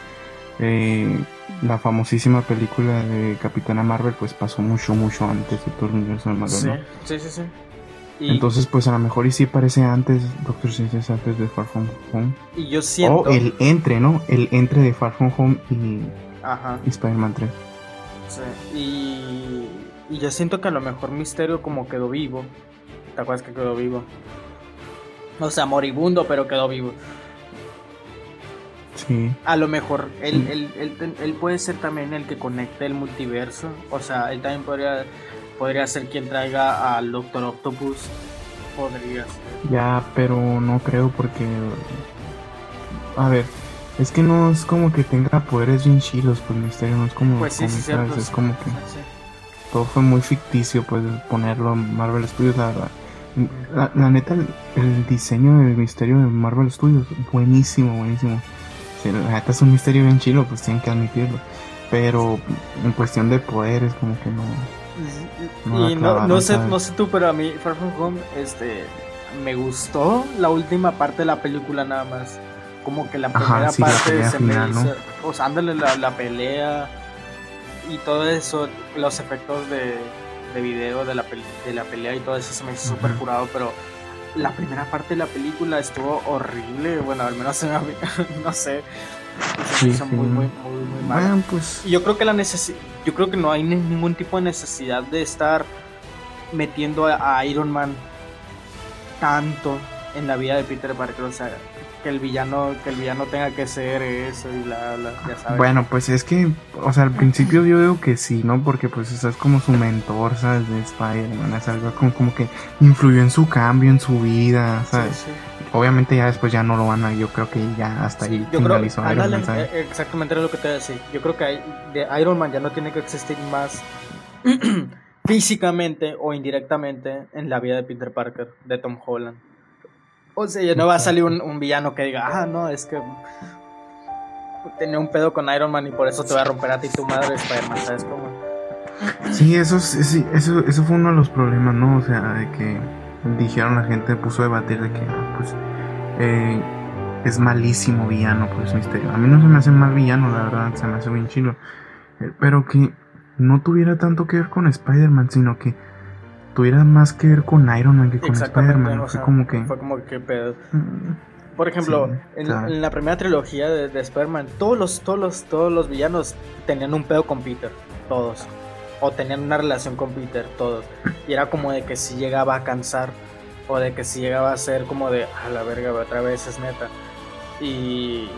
Speaker 1: eh, la famosísima película de Capitana Marvel, pues pasó mucho, mucho antes de todo el universo de Marvel,
Speaker 2: Sí,
Speaker 1: ¿no?
Speaker 2: sí, sí, sí. Y,
Speaker 1: Entonces, pues a lo mejor y sí parece antes, Doctor Strange es antes de Far From Home.
Speaker 2: y yo siento.
Speaker 1: O el entre, ¿no? El entre de Far From Home y, y Spider-Man 3.
Speaker 2: Sí, Y, y yo siento que a lo mejor Misterio como quedó vivo. ¿Te acuerdas que quedó vivo? O sea, moribundo, pero quedó vivo.
Speaker 1: Sí.
Speaker 2: A lo mejor él, él, él- él puede ser también el que conecte el multiverso. O sea, él también podría, podría ser quien traiga al Doctor Octopus. Podría ser.
Speaker 1: Ya, pero no creo porque... A ver, es que no es como que tenga poderes bien chilos, pues Misterio no es como...
Speaker 2: Pues sí, sí.
Speaker 1: ¿sabes? Es como que
Speaker 2: Sí, sí.
Speaker 1: todo fue muy ficticio, pues ponerlo en Marvel Studios, la verdad. La, la neta, el, el diseño del Misterio de Marvel Studios, buenísimo, buenísimo. Sí, la neta es un misterio bien chilo, pues tienen que admitirlo. Pero en cuestión de poderes, como que no... No
Speaker 2: no, sé,
Speaker 1: ¿sabes?
Speaker 2: no sé tú, pero a mí Far From Home, este, me gustó la última parte de la película nada más. Como que la
Speaker 1: Ajá,
Speaker 2: primera
Speaker 1: sí,
Speaker 2: parte se
Speaker 1: final,
Speaker 2: me
Speaker 1: ¿no?
Speaker 2: hizo, o sea, ándale la, la pelea y todo eso, los efectos de, de video de la, de la pelea y todo eso se me hizo súper curado, pero la primera parte de la película estuvo horrible, bueno, al menos se me, no sé, se me
Speaker 1: Sí,
Speaker 2: hizo
Speaker 1: sí.
Speaker 2: muy, muy, muy, muy mal.
Speaker 1: Bueno, pues...
Speaker 2: Yo creo que la necesi yo creo que no hay ni- ningún tipo de necesidad de estar metiendo a, a Iron Man tanto en la vida de Peter Parker, o sea, que el villano que el villano tenga que ser eso y la, la ya sabes.
Speaker 1: Bueno, pues es que, o sea, al principio yo digo que sí, ¿no? Porque pues o sea, es como su mentor, ¿sabes? De Spider-Man, es algo como, como que influyó en su cambio, en su vida, ¿sabes?
Speaker 2: sí.
Speaker 1: Obviamente ya después ya no lo van a, yo creo que ya hasta ahí
Speaker 2: Yo creo,
Speaker 1: finalizó Iron
Speaker 2: ándale,
Speaker 1: Man,
Speaker 2: eh, exactamente era lo que te iba a decir. Yo creo que de Iron Man ya no tiene que existir más físicamente o indirectamente en la vida de Peter Parker, de Tom Holland. O sea, ya no va a salir un, un villano que diga, ah, no, es que tenía un pedo con Iron Man y por eso te va a romper a ti tu madre Spider-Man, ¿sabes cómo?
Speaker 1: Sí, eso, sí, sí, eso, eso fue uno de los problemas, ¿no? O sea, de que dijeron la gente, puso a debatir de que, ah, pues, eh, es malísimo villano, pues, Misterio. A mí no se me hace mal villano, la verdad, se me hace bien chilo. Eh, Pero que no tuviera tanto que ver con Spider-Man, sino que tuviera más que ver con Iron Man que con Spider-Man.
Speaker 2: o
Speaker 1: Fue como que...
Speaker 2: fue como que pedo.
Speaker 1: mm,
Speaker 2: Por ejemplo,
Speaker 1: Sí,
Speaker 2: en, la primera trilogía de, de Spider-Man, todos los, todos los, todos los villanos tenían un pedo con Peter, todos. O tenían una relación con Peter, todos. Y era como de que si llegaba a cansar, o de que si llegaba a ser como de, a la verga, otra vez es neta. Y,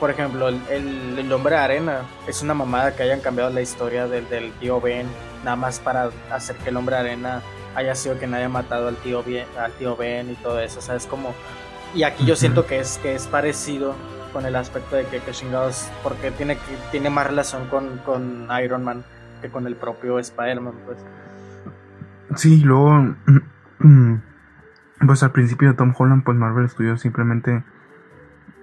Speaker 2: por ejemplo, el, el, el hombre de arena es una mamada que hayan cambiado la historia del, del tío Ben, nada más para hacer que el hombre de arena haya sido quien haya matado al tío, Ben, al tío Ben y todo eso. O sea, es como y aquí yo siento que es, que es parecido con el aspecto de que, que chingados, porque tiene, que, tiene más relación con, con Iron Man que con el propio Spider-Man, pues.
Speaker 1: Sí, luego, pues al principio de Tom Holland, pues Marvel Studios simplemente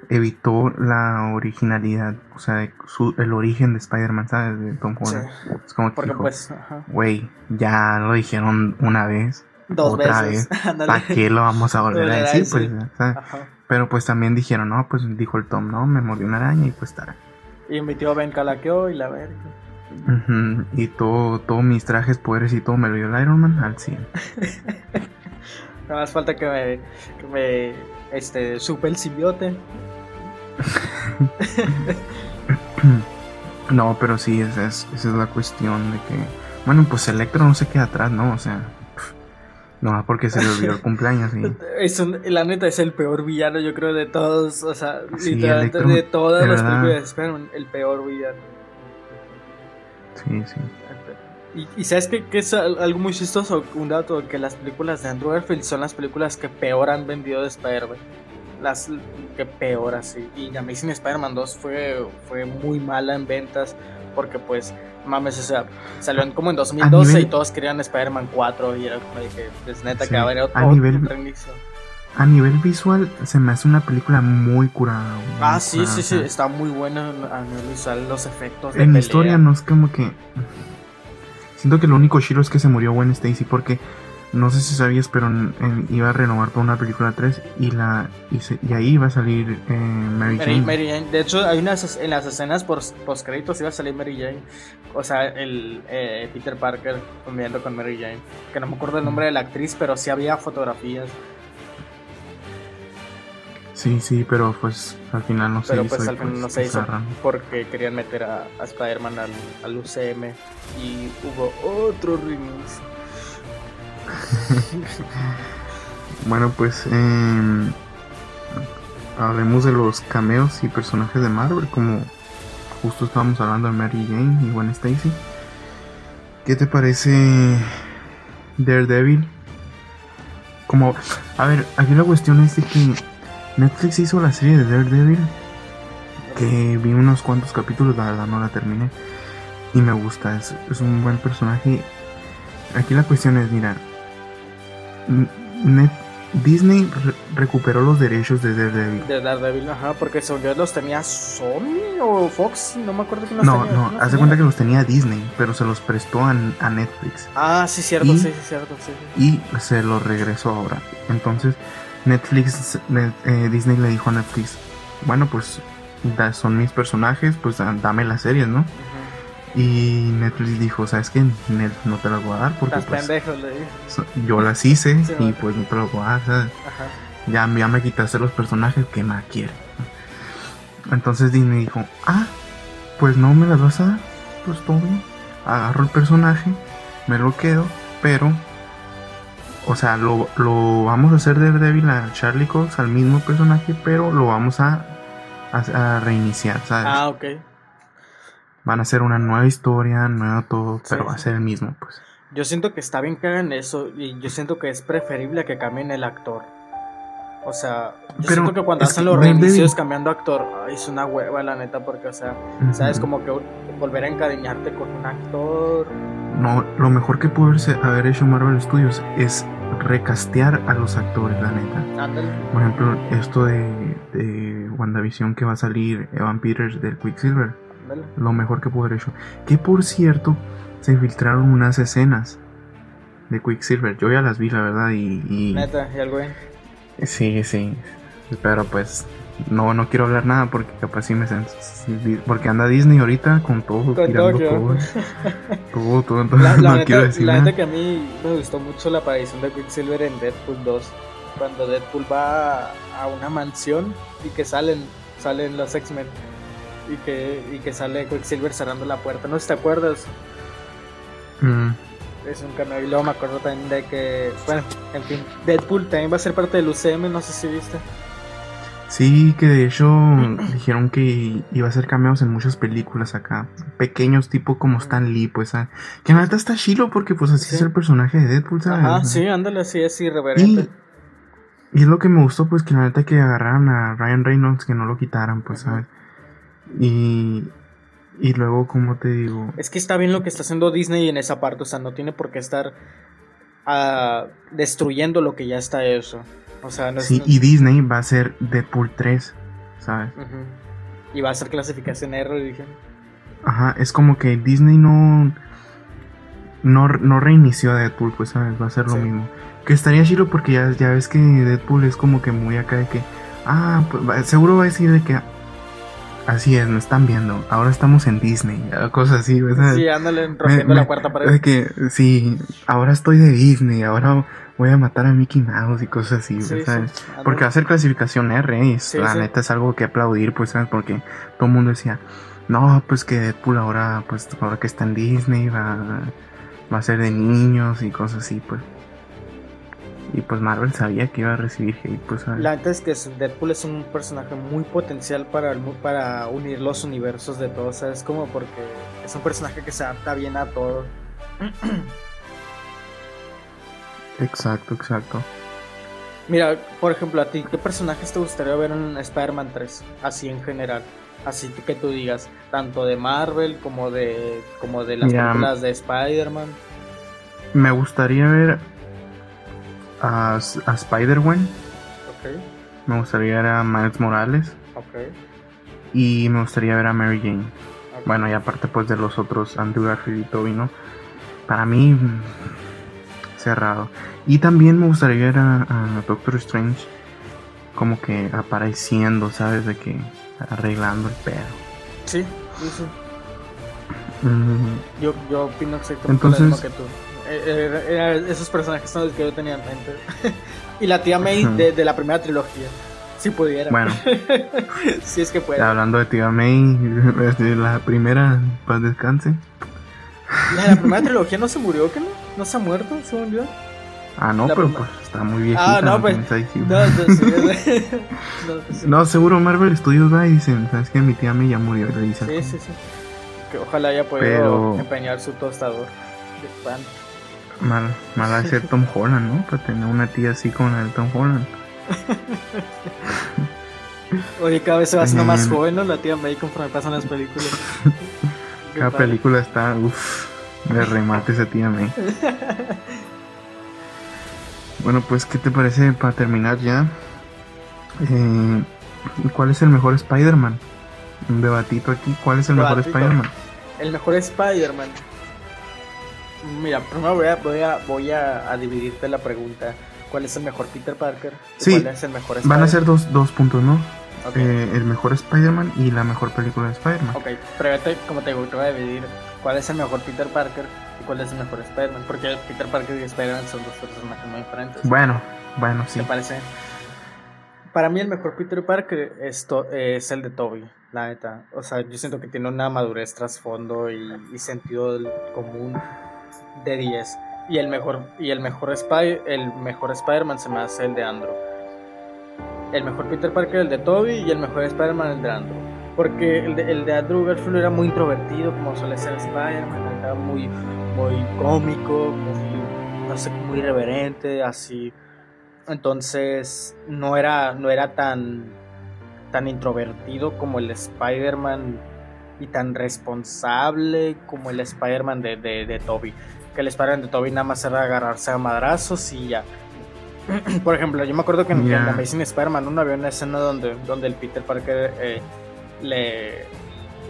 Speaker 1: evitó la originalidad, o sea, su- el origen de Spider-Man, ¿sabes? De Tom Holland. Es como que
Speaker 2: Porque
Speaker 1: dijo,
Speaker 2: pues,
Speaker 1: güey, ya lo dijeron una vez,
Speaker 2: dos
Speaker 1: otra
Speaker 2: veces. Ándale.
Speaker 1: ¿para qué lo vamos a volver a decir? Pues. Pero pues también dijeron, no, pues dijo el Tom, no, me mordió una araña y pues está.
Speaker 2: Y mi tío Ben calaqueó y la verga.
Speaker 1: Ujú, Y todo, todos mis trajes, poderes y todo me lo dio el Iron Man al 100.
Speaker 2: Nada más falta que me, que me este, supe el simbiote.
Speaker 1: No, pero sí, esa es, esa es la cuestión de que. Bueno, pues Electro no se queda atrás, ¿no? O sea, No, porque se le olvidó el cumpleaños. Y...
Speaker 2: Es un, la neta es el peor villano, yo creo, de todos. O sea, literalmente de todas las películas de el peor villano.
Speaker 1: Sí, sí.
Speaker 2: Y, y sabes que, es algo muy chistoso, un dato, que las películas de Andrew Garfield son las películas que peor han vendido de Spider-Man. Las que peor así. Y Amazing Spider-Man 2 fue, fue muy mala en ventas porque pues, mames, o sea, salió como en 2012 y todos querían Spider-Man 4 y era como dije, pues neta que va a otro,
Speaker 1: a nivel, A nivel visual se me hace una película muy curada.
Speaker 2: ah, sí, sí, sí, está muy buena a nivel visual, los efectos.
Speaker 1: En la historia no es como que... Siento que lo único chilo es que se murió Gwen Stacy porque no sé si sabías, pero iba a renovar para una película 3 y la y, ahí iba a salir eh, Mary,
Speaker 2: Jane. De hecho, hay unas en las escenas post, créditos iba a salir Mary Jane. O sea, el eh, Peter Parker conviviendo con Mary Jane. Que no me acuerdo el nombre de la actriz, pero sí había fotografías.
Speaker 1: Sí, sí, pero pues al final no
Speaker 2: se
Speaker 1: hizo.
Speaker 2: Pero pues al final no se hizo porque querían meter a, Spider-Man al, al, UCM y hubo otro remix.
Speaker 1: bueno, pues eh, hablemos de los cameos y personajes de Marvel, como justo estábamos hablando de Mary Jane y Gwen Stacy. ¿Qué te parece Daredevil? Como, a ver, aquí la cuestión es de que Netflix hizo la serie de Daredevil, que vi unos cuantos capítulos, la verdad no la terminé, y me gusta, es, es un buen personaje. Aquí la cuestión es, mira, Disney recuperó los derechos de Daredevil.
Speaker 2: De Daredevil, ajá, porque según yo los tenía Sony o Fox, no me acuerdo quién los
Speaker 1: no,
Speaker 2: tenía.
Speaker 1: No, no, hace cuenta que los tenía Disney, pero se los prestó a, Netflix.
Speaker 2: Ah, sí, cierto, sí, sí, cierto, sí.
Speaker 1: Y se los regresó ahora. Entonces, Netflix, eh, Disney le dijo a Netflix, bueno, pues son mis personajes, pues dame las series, ¿no? Y Netflix dijo, ¿sabes qué? Net, no te las voy a dar porque pues,
Speaker 2: pendejos, le
Speaker 1: yo las hice y pues no te las voy a dar, ¿sabes? Ya, ya, me quitaste los personajes que más quiere. Entonces Disney dijo, ah, pues no me las vas a dar, pues todo bien. Agarro el personaje, me lo quedo, pero, o sea, lo, lo vamos a hacer de Daredevil a Charlie Cox, al mismo personaje, pero lo vamos a, a, a reiniciar, ¿sabes?
Speaker 2: Ah, ok.
Speaker 1: Van a ser una nueva historia, nuevo todo, pero va a ser el mismo, pues.
Speaker 2: Yo siento que está bien que hagan eso y yo siento que es preferible que cambien el actor. O sea, yo siento que cuando hacen los reinicios cambiando actor, es una hueva la neta, porque, o sea, sabes, como que volver a encariñarte con un actor.
Speaker 1: No, lo mejor que pudo haber hecho Marvel Studios es recastear a los actores, la neta. Por ejemplo, esto de, de WandaVision que va a salir Evan Peters del Quicksilver lo mejor que pudo haber hecho. Que por cierto, se filtraron unas escenas de Quicksilver. Yo ya las vi, la verdad, y.
Speaker 2: Neta, ¿y algo bien?
Speaker 1: Sí, sí. Pero pues. No, no quiero hablar nada porque capaz sí me porque anda Disney ahorita con todo, tirando todo, todo, todo, todo,
Speaker 2: La, no quiero decir la neta que a mí me gustó mucho la aparición de Quicksilver en Deadpool 2. Cuando Deadpool va a una mansión y que salen, salen los X-Men y que, y que sale Quicksilver cerrando la puerta. No sé si te acuerdas.
Speaker 1: Mm.
Speaker 2: Es un cameo. Y luego me acuerdo también de que, bueno, en fin, Deadpool también va a ser parte del UCM, no sé si viste.
Speaker 1: Sí, que de hecho dijeron que iba a ser cameos en muchas películas acá. Pequeños, tipo como Stan Lee, pues. Ah, que nada está chilo porque, pues, así es el personaje de Deadpool, ¿sabes?
Speaker 2: Ajá, sí, ándale, así es irreverente.
Speaker 1: Y, y, es lo que me gustó, pues, que la neta que agarraran a Ryan Reynolds, que no lo quitaran, pues, ¿sabes? Y, y luego, como te digo?
Speaker 2: Es que está bien lo que está haciendo Disney en esa parte, o sea, no tiene por qué estar uh, destruyendo lo que ya está eso. O sea, no
Speaker 1: sí, y Disney va a ser Deadpool 3, ¿sabes?
Speaker 2: Y va a ser clasificación R, dije.
Speaker 1: Ajá, es como que Disney no, no, no reinició a Deadpool, pues, ¿sabes? Va a ser lo mismo. Que estaría chido porque ya, ya ves que Deadpool es como que muy acá de que, ah, pues, seguro va a decir de que, Así es, nos están viendo. Ahora estamos en Disney, cosas así, ¿verdad?
Speaker 2: Sí, ándale rompiendo la cuarta pared.
Speaker 1: que, sí, ahora estoy de Disney, ahora voy a matar a Mickey Mouse y cosas así, ¿sabes? porque va a ser clasificación R, y la neta es algo que aplaudir, pues, ¿sabes? Porque todo el mundo decía, no, pues que Deadpool ahora, pues, ahora que está en Disney va, va a ser de niños y cosas así, pues. Y pues Marvel sabía que iba a recibir hate, pues
Speaker 2: La verdad es que Deadpool es un personaje muy potencial para, para unir los universos de todos, ¿sabes? Como porque es un personaje que se adapta bien a todo.
Speaker 1: Exacto, exacto.
Speaker 2: Mira, por ejemplo, a ti, ¿qué personajes te gustaría ver en Spider-Man 3? Así en general. Así que tú digas, tanto de Marvel como de, como de las películas de Spider-Man.
Speaker 1: Me gustaría ver a, a Spider-Man. Me gustaría ver a Miles Morales. Y me gustaría ver a Mary Jane. Bueno, y aparte pues de los otros, Andrew Garfield y Toby, ¿no? Para mí, cerrado. Y también me gustaría ver a, Doctor Strange como que apareciendo, ¿sabes? De que arreglando el pedo.
Speaker 2: Sí, sí, sí. yo, yo opino exactamente lo mismo que tú. Eh, eh, esos personajes son los que yo tenía en mente. y la tía May de, la primera trilogía. Si pudiera.
Speaker 1: Bueno.
Speaker 2: si es que puede.
Speaker 1: Hablando de tía May, la primera, para descanse.
Speaker 2: La, la primera trilogía no se murió, ¿qué no? ¿No se ha muerto, según yo?
Speaker 1: Ah, no, pero pues está muy viejita. Ah, no, pues. No, seguro Marvel Studios va y dicen, ¿sabes que Mi tía May ya murió.
Speaker 2: sí, sí, sí. Que ojalá haya podido empeñar su tostador de pan.
Speaker 1: Mal, mal a ser Tom Holland, ¿no? Para tener una tía así como la de Tom Holland.
Speaker 2: Oye, cada vez se va haciendo más joven, ¿no? La tía May conforme pasan las películas.
Speaker 1: cada película está, uff, de remate esa tía May. bueno, pues, ¿qué te parece para terminar ya? Eh, ¿Cuál es el mejor Spider-Man? Un debatito aquí, ¿cuál es el mejor Spider-Man?
Speaker 2: El mejor Spider-Man. Mira, primero voy a, voy a, voy a, dividirte la pregunta. ¿Cuál es el mejor Peter Parker?
Speaker 1: Sí,
Speaker 2: ¿Cuál es el mejor Van
Speaker 1: a ser dos, dos puntos, ¿no? Eh, el mejor Spider-Man y la mejor película de Spider-Man.
Speaker 2: Ok, pero como te digo, te voy a dividir cuál es el mejor Peter Parker y cuál es el mejor Spider-Man. Porque Peter Parker y Spider-Man son dos personajes muy diferentes.
Speaker 1: Bueno, bueno, sí.
Speaker 2: ¿Te parece? Para mí el mejor Peter Parker es, es el de Toby, la neta. O sea, yo siento que tiene una madurez trasfondo y, y sentido común de 10. Y el mejor, y el mejor, Spy, el mejor Spider-Man se me hace el de Andrew. El mejor Peter Parker el de Toby y el mejor Spider-Man el de Andrew. Porque el de, el de Andrew Garfield era muy introvertido, como suele ser Spider-Man, era muy, muy cómico, muy, no sé, muy irreverente, así. Entonces no era, no era tan, tan introvertido como el Spider-Man y tan responsable como el Spider-Man de, de, de Toby que el Spider-Man de Toby nada más era agarrarse a madrazos y ya. Por ejemplo, yo me acuerdo que en, la Amazing Spider-Man 1 había una escena donde, donde el Peter Parker eh, le,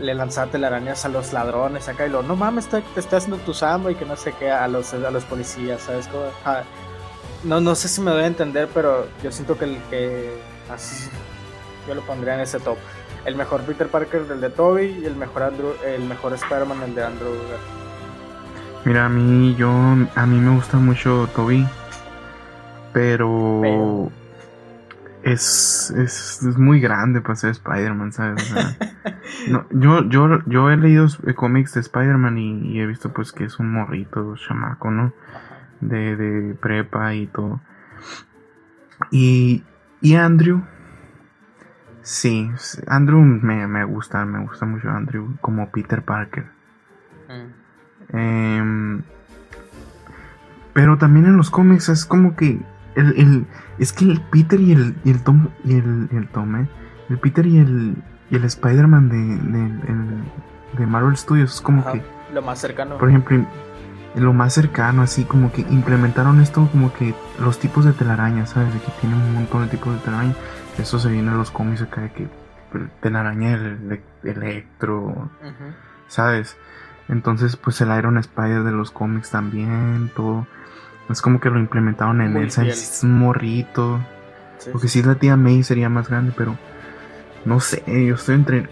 Speaker 2: le lanzaba telarañas a los ladrones acá y lo, no mames, te, te está haciendo tu samba y que no sé qué a los, a los policías, ¿sabes? no, no sé si me doy a entender, pero yo siento que el que así yo lo pondría en ese top. El mejor Peter Parker del de Toby y el mejor Andrew, el mejor Spider-Man el de Andrew.
Speaker 1: Mira, a mí yo a mí me gusta mucho Toby, pero, Es, es, muy grande para ser Spider-Man, ¿sabes? no, yo, yo, yo he leído cómics de Spider-Man y, he visto pues que es un morrito, chamaco, ¿no? De, de prepa y todo. Y, y Andrew, sí, Andrew me, me gusta, me gusta mucho Andrew como Peter Parker. Mm. Em, pero también en los cómics es como que el, es que el Peter y el, y el Tom y el, el Tom, ¿eh? el Peter y el, y el Spider-Man de, de, Marvel Studios es como que
Speaker 2: lo más cercano.
Speaker 1: Por ejemplo, lo más cercano, así como que implementaron esto como que los tipos de telaraña, ¿sabes? De que tienen un montón de tipos de telaraña. Eso se viene en los cómics acá de que telaraña el, electro, ¿sabes? Entonces, pues el Iron Spider de los cómics también, todo. Es como que lo implementaron en él, Es un morrito. Porque si es la tía May sería más grande, pero no sé, yo estoy entre.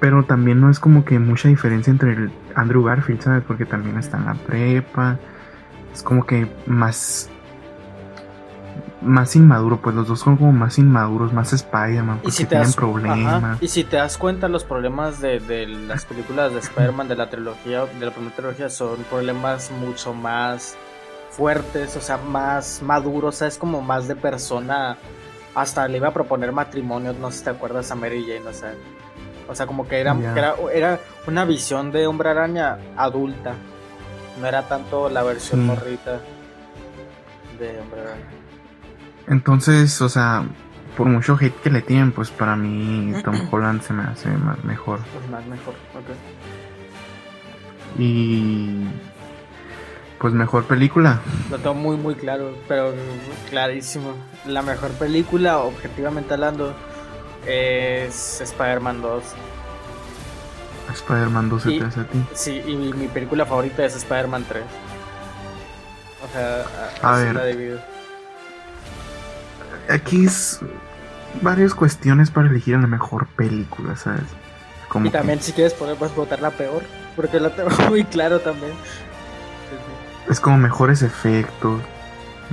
Speaker 1: Pero también no es como que mucha diferencia entre el Andrew Garfield, ¿sabes? Porque también está en la prepa. Es como que más más inmaduro, pues los dos son como más inmaduros, más Spider-Man, porque tienen problemas.
Speaker 2: Y si te das cuenta, los problemas de, de las películas de Spider-Man de la trilogía, de la primera trilogía, son problemas mucho más fuertes, o sea, más maduros, o sea, es como más de persona. Hasta le iba a proponer matrimonio, no sé si te acuerdas a Mary Jane, o sea. O sea, como que era, era, era, una visión de hombre araña adulta. No era tanto la versión morrita de hombre araña.
Speaker 1: Entonces, o sea, por mucho hate que le tienen, pues para mí Tom Holland se me hace más mejor.
Speaker 2: Pues más mejor, ok.
Speaker 1: Y pues mejor película.
Speaker 2: Lo tengo muy muy claro, pero clarísimo. La mejor película, objetivamente hablando, es Spider-Man 2.
Speaker 1: Spider-Man 2 se te hace a ti.
Speaker 2: Sí, y mi, película favorita es Spider-Man 3. O sea,
Speaker 1: a, ver. La Aquí es varias cuestiones para elegir la mejor película, ¿sabes?
Speaker 2: y también si quieres puedes votar la peor, porque la tengo muy claro también.
Speaker 1: Es como mejores efectos,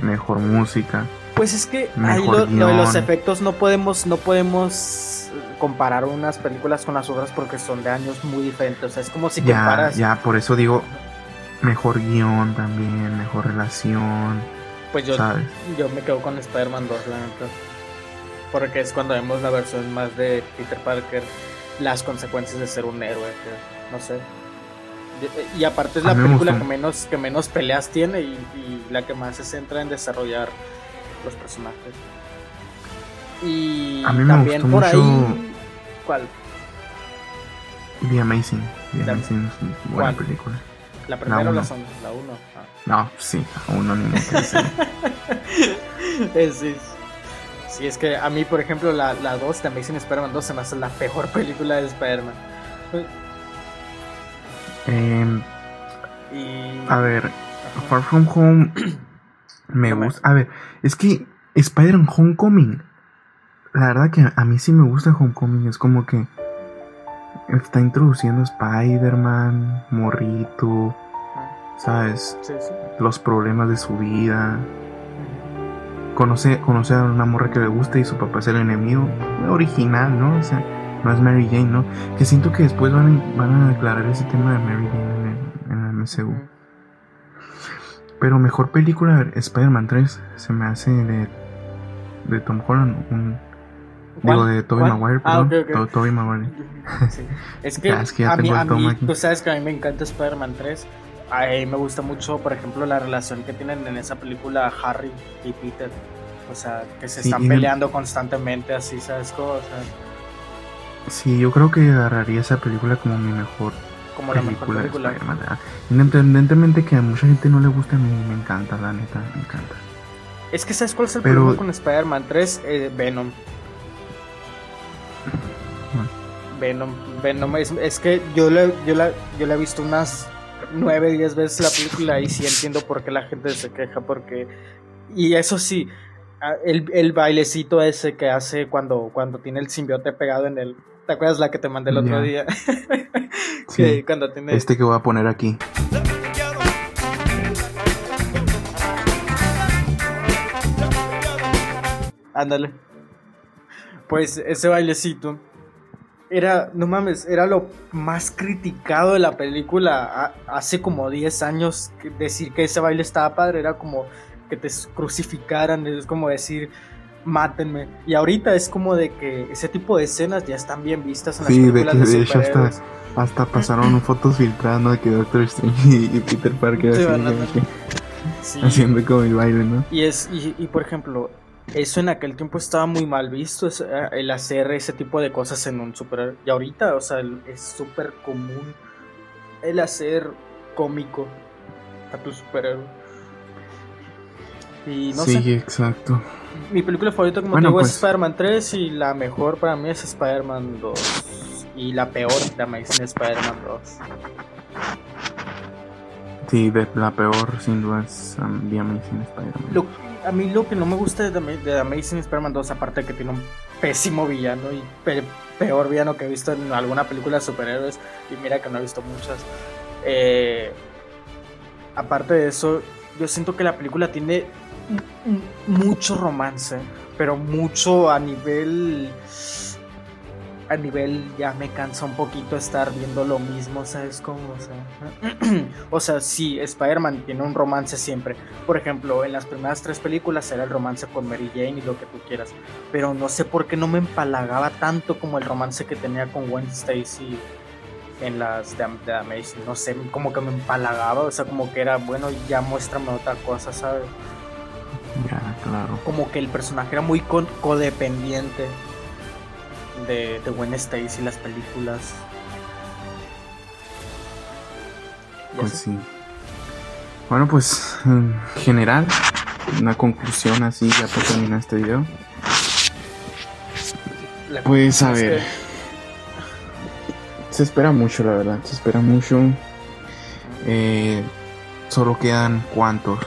Speaker 1: mejor música.
Speaker 2: Pues es que ahí lo, de los efectos no podemos, no podemos comparar unas películas con las otras porque son de años muy diferentes. O sea, es como si
Speaker 1: ya,
Speaker 2: comparas.
Speaker 1: Ya, por eso digo mejor guion también, mejor relación.
Speaker 2: Pues yo, yo me quedo con Spider-Man 2, la neta. Porque es cuando vemos la versión más de Peter Parker, las consecuencias de ser un héroe, no sé. Y, aparte es la película que menos, que menos peleas tiene y, la que más se centra en desarrollar los personajes. Y a mí me también por mucho... ahí. ¿Cuál?
Speaker 1: The Amazing. The Amazing es una buena película.
Speaker 2: ¿La primera la o la segunda? La 1.
Speaker 1: No, sí, la uno ni me
Speaker 2: sí. sí, es que a mí, por ejemplo, la, la 2, The Amazing Spider-Man 2, se me hace la peor película de Spider-Man.
Speaker 1: Eh, A ver, Far From Home me gusta. A ver, es que Spider-Man Homecoming, la verdad que a mí sí me gusta Homecoming. Es como que está introduciendo Spider-Man, Morrito, ¿sabes? Los problemas de su vida. Conoce, conoce a una morra que le gusta y su papá es el enemigo original, ¿no? O sea, no es Mary Jane, ¿no? Que siento que después van, van a declarar ese tema de Mary Jane en el, MCU. Pero mejor película, Spider-Man 3 se me hace de, de Tom Holland, un, digo de Tobey Maguire, ah, perdón, Tobey Maguire.
Speaker 2: Es que, a mí, a mí tú sabes que a mí me encanta Spider-Man 3. A mí me gusta mucho, por ejemplo, la relación que tienen en esa película Harry y Peter. O sea, que se están peleando constantemente, así, ¿sabes? Cómo? O sea,
Speaker 1: Sí, yo creo que agarraría esa película como mi mejor
Speaker 2: como película, la mejor película.
Speaker 1: Independientemente que a mucha gente no le guste, a mí me encanta, la neta, me encanta.
Speaker 2: Es que ¿sabes cuál es el problema con Spider-Man 3? Eh, Venom. Venom, Venom, es, es que yo le, yo, la, yo le he visto unas 9, 10 veces la película y sí entiendo por qué la gente se queja, porque... Y eso sí, el, el bailecito ese que hace cuando, cuando tiene el simbiote pegado en el, ¿Te acuerdas la que te mandé el otro día?
Speaker 1: sí, cuando tiene... Este que voy a poner aquí.
Speaker 2: Ándale. Pues ese bailecito era, no mames, era lo más criticado de la película hace como 10 años. Decir que ese baile estaba padre era como que te crucificaran, es como decir, mátenme. Y ahorita es como de que ese tipo de escenas ya están bien vistas en las películas de, que, de, hecho
Speaker 1: hasta, hasta pasaron fotos filtradas de que Doctor Strange y, Peter Parker haciendo como el baile, ¿no?
Speaker 2: Y es y, y, por ejemplo, eso en aquel tiempo estaba muy mal visto, eh, el hacer ese tipo de cosas en un superhéroe. Y ahorita, o sea, es súper común el hacer cómico a tu superhéroe. Y no
Speaker 1: sí, exacto.
Speaker 2: Mi película favorita, como digo, es pues- Spider-Man 3 y la mejor para mí es Spider-Man 2. Y la peor, la Amazing Spider-Man 2.
Speaker 1: Sí, la peor sin duda es um, The Amazing Spider-Man.
Speaker 2: A mí lo que no me gusta de, The Amazing Spider-Man 2, aparte de que tiene un pésimo villano y peor villano que he visto en alguna película de superhéroes, y mira que no he visto muchas. Eh, aparte de eso, yo siento que la película tiene mucho romance, pero mucho a nivel a nivel ya me cansa un poquito estar viendo lo mismo, ¿sabes cómo? O sea, o sea sí, Spider-Man tiene un romance siempre. Por ejemplo, en las primeras tres películas era el romance con Mary Jane y lo que tú quieras. Pero no sé por qué no me empalagaba tanto como el romance que tenía con Gwen Stacy en las de, de Amazing. No sé, como que me empalagaba, o sea, como que era, bueno, ya muéstrame otra cosa, ¿sabes?
Speaker 1: Ya, claro.
Speaker 2: Como que el personaje era muy codependiente de, de Gwen Stacy, las películas.
Speaker 1: Pues sí. Bueno, pues en general, una conclusión así ya para terminar este video. pues a ver. Se espera mucho, la verdad. Se espera mucho. Eh, solo quedan cuántos?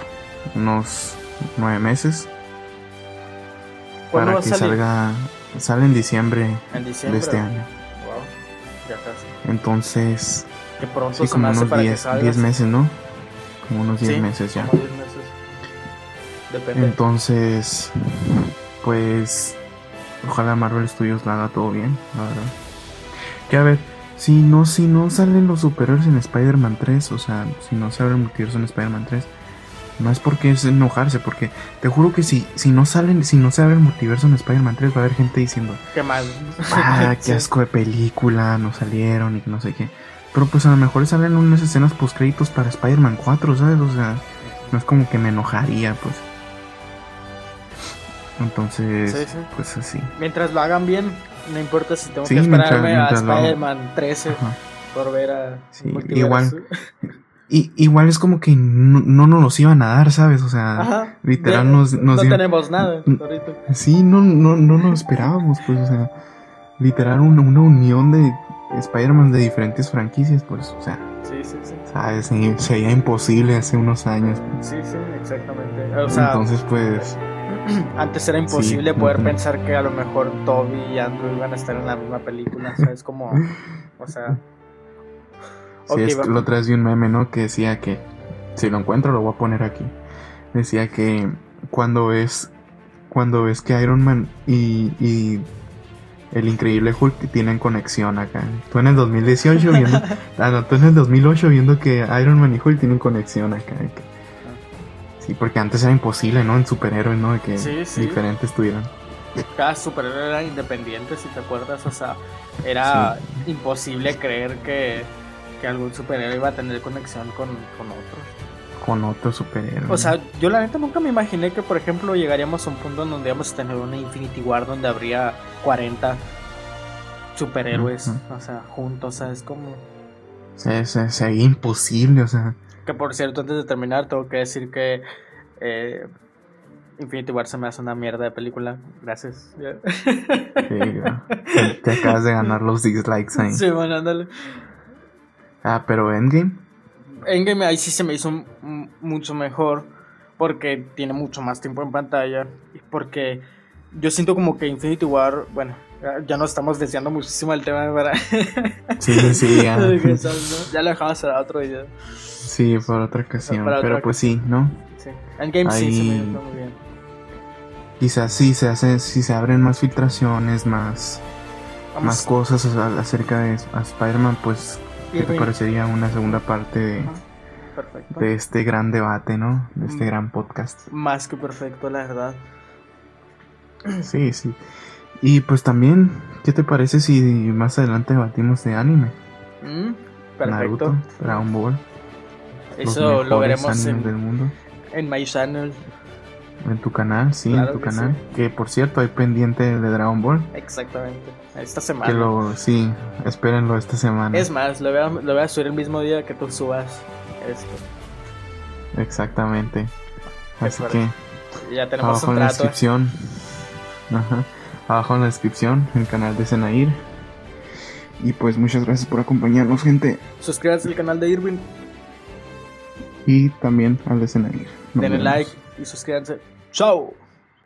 Speaker 1: Unos nueve meses. Para que salga Sale en diciembre, de este año.
Speaker 2: Wow, ya casi.
Speaker 1: Entonces,
Speaker 2: que pronto
Speaker 1: sí, como unos 10 meses, ¿no? Como unos 10 meses ya.
Speaker 2: Como 10 meses. Depende.
Speaker 1: Entonces, pues, ojalá Marvel Studios la haga todo bien, la verdad. Que a ver, si no, si no salen los superhéroes en Spider-Man 3, o sea, si no se abre el multiverso en Spider-Man 3, no es porque es enojarse, porque te juro que si, si no salen, si no se abre el multiverso en Spider-Man 3, va a haber gente diciendo,
Speaker 2: qué mal,
Speaker 1: ah, qué asco de película, no salieron y no sé qué. Pero pues a lo mejor salen unas escenas post créditos para Spider-Man 4, ¿sabes? O sea, no es como que me enojaría, pues. Entonces, pues así.
Speaker 2: Mientras lo hagan bien, no importa si tengo que esperarme a Spider-Man 13 por ver a.
Speaker 1: Sí, igual. Y, igual es como que no, no, nos los iban a dar, ¿sabes? O sea, literal nos,
Speaker 2: No tenemos nada
Speaker 1: Sí, no, no, no nos esperábamos, pues, o sea, literal una, una unión de Spider-Man de diferentes franquicias, pues, o sea.
Speaker 2: Sí, sí, sí.
Speaker 1: ¿Sabes? Sería imposible hace unos años.
Speaker 2: Sí, sí, exactamente. O sea,
Speaker 1: Entonces, pues...
Speaker 2: Antes era imposible poder pensar que a lo mejor Toby y Andrew iban a estar en la misma película, ¿sabes? Como, o sea...
Speaker 1: Sí, es, lo traes de un meme, ¿no? Que decía que, si lo encuentro lo voy a poner aquí. Decía que cuando ves, cuando ves que Iron Man y, y el increíble Hulk tienen conexión acá. Tú en el 2018 viendo, ah, no, tú en el 2008 viendo que Iron Man y Hulk tienen conexión acá. Sí, porque antes era imposible, ¿no? En superhéroes, ¿no? De que diferentes tuvieran.
Speaker 2: Cada superhéroe era independiente, si te acuerdas. O sea, era imposible creer que que algún superhéroe iba a tener conexión con, con otros.
Speaker 1: Con otro superhéroe.
Speaker 2: O sea, yo la neta nunca me imaginé que, por ejemplo, llegaríamos a un punto en donde íbamos a tener una Infinity War donde habría 40 superhéroes, o sea, juntos, ¿sabes cómo?
Speaker 1: Sí, sería imposible, o sea.
Speaker 2: Que por cierto, antes de terminar, tengo que decir que eh, Infinity War se me hace una mierda de película. Gracias.
Speaker 1: Sí, te, acabas de ganar los dislikes ahí.
Speaker 2: Sí, bueno, ándale.
Speaker 1: Ah, pero Endgame.
Speaker 2: Endgame ahí sí se me hizo mucho mejor porque tiene mucho más tiempo en pantalla y porque yo siento como que Infinity War, bueno, ya nos estamos desviando muchísimo del tema, ¿verdad?
Speaker 1: Sí, sí, ya.
Speaker 2: ya lo dejamos para otro video.
Speaker 1: Sí, para otra ocasión, pero pues sí, ¿no?
Speaker 2: Sí. Endgame sí se me hizo muy bien.
Speaker 1: Quizás sí se hace, si se abren más filtraciones, más, más cosas acerca de Spider-Man, pues ¿Qué te parecería una segunda parte de, de este gran debate, ¿no? De este mm. gran podcast.
Speaker 2: Más que perfecto, la verdad.
Speaker 1: Sí, sí. Y pues también, ¿qué te parece si más adelante debatimos de anime?
Speaker 2: Mm, perfecto. Naruto,
Speaker 1: Dragon Ball.
Speaker 2: Eso lo veremos
Speaker 1: en, del mundo.
Speaker 2: en My Channel.
Speaker 1: En tu canal, sí, en tu canal. Que por cierto, hay pendiente de Dragon Ball.
Speaker 2: Exactamente. Esta semana.
Speaker 1: Que lo, sí, espérenlo esta semana.
Speaker 2: Es más, lo voy, a, lo voy a subir el mismo día que tú subas esto.
Speaker 1: Exactamente. Así que.
Speaker 2: Ya tenemos
Speaker 1: abajo en la descripción. Ajá. Abajo en la descripción, el canal de Senair. Y pues muchas gracias por acompañarnos, gente.
Speaker 2: Suscríbanse al canal de Irwin.
Speaker 1: Y también al de Senair.
Speaker 2: Denle like y suscríbanse. ¡Chao!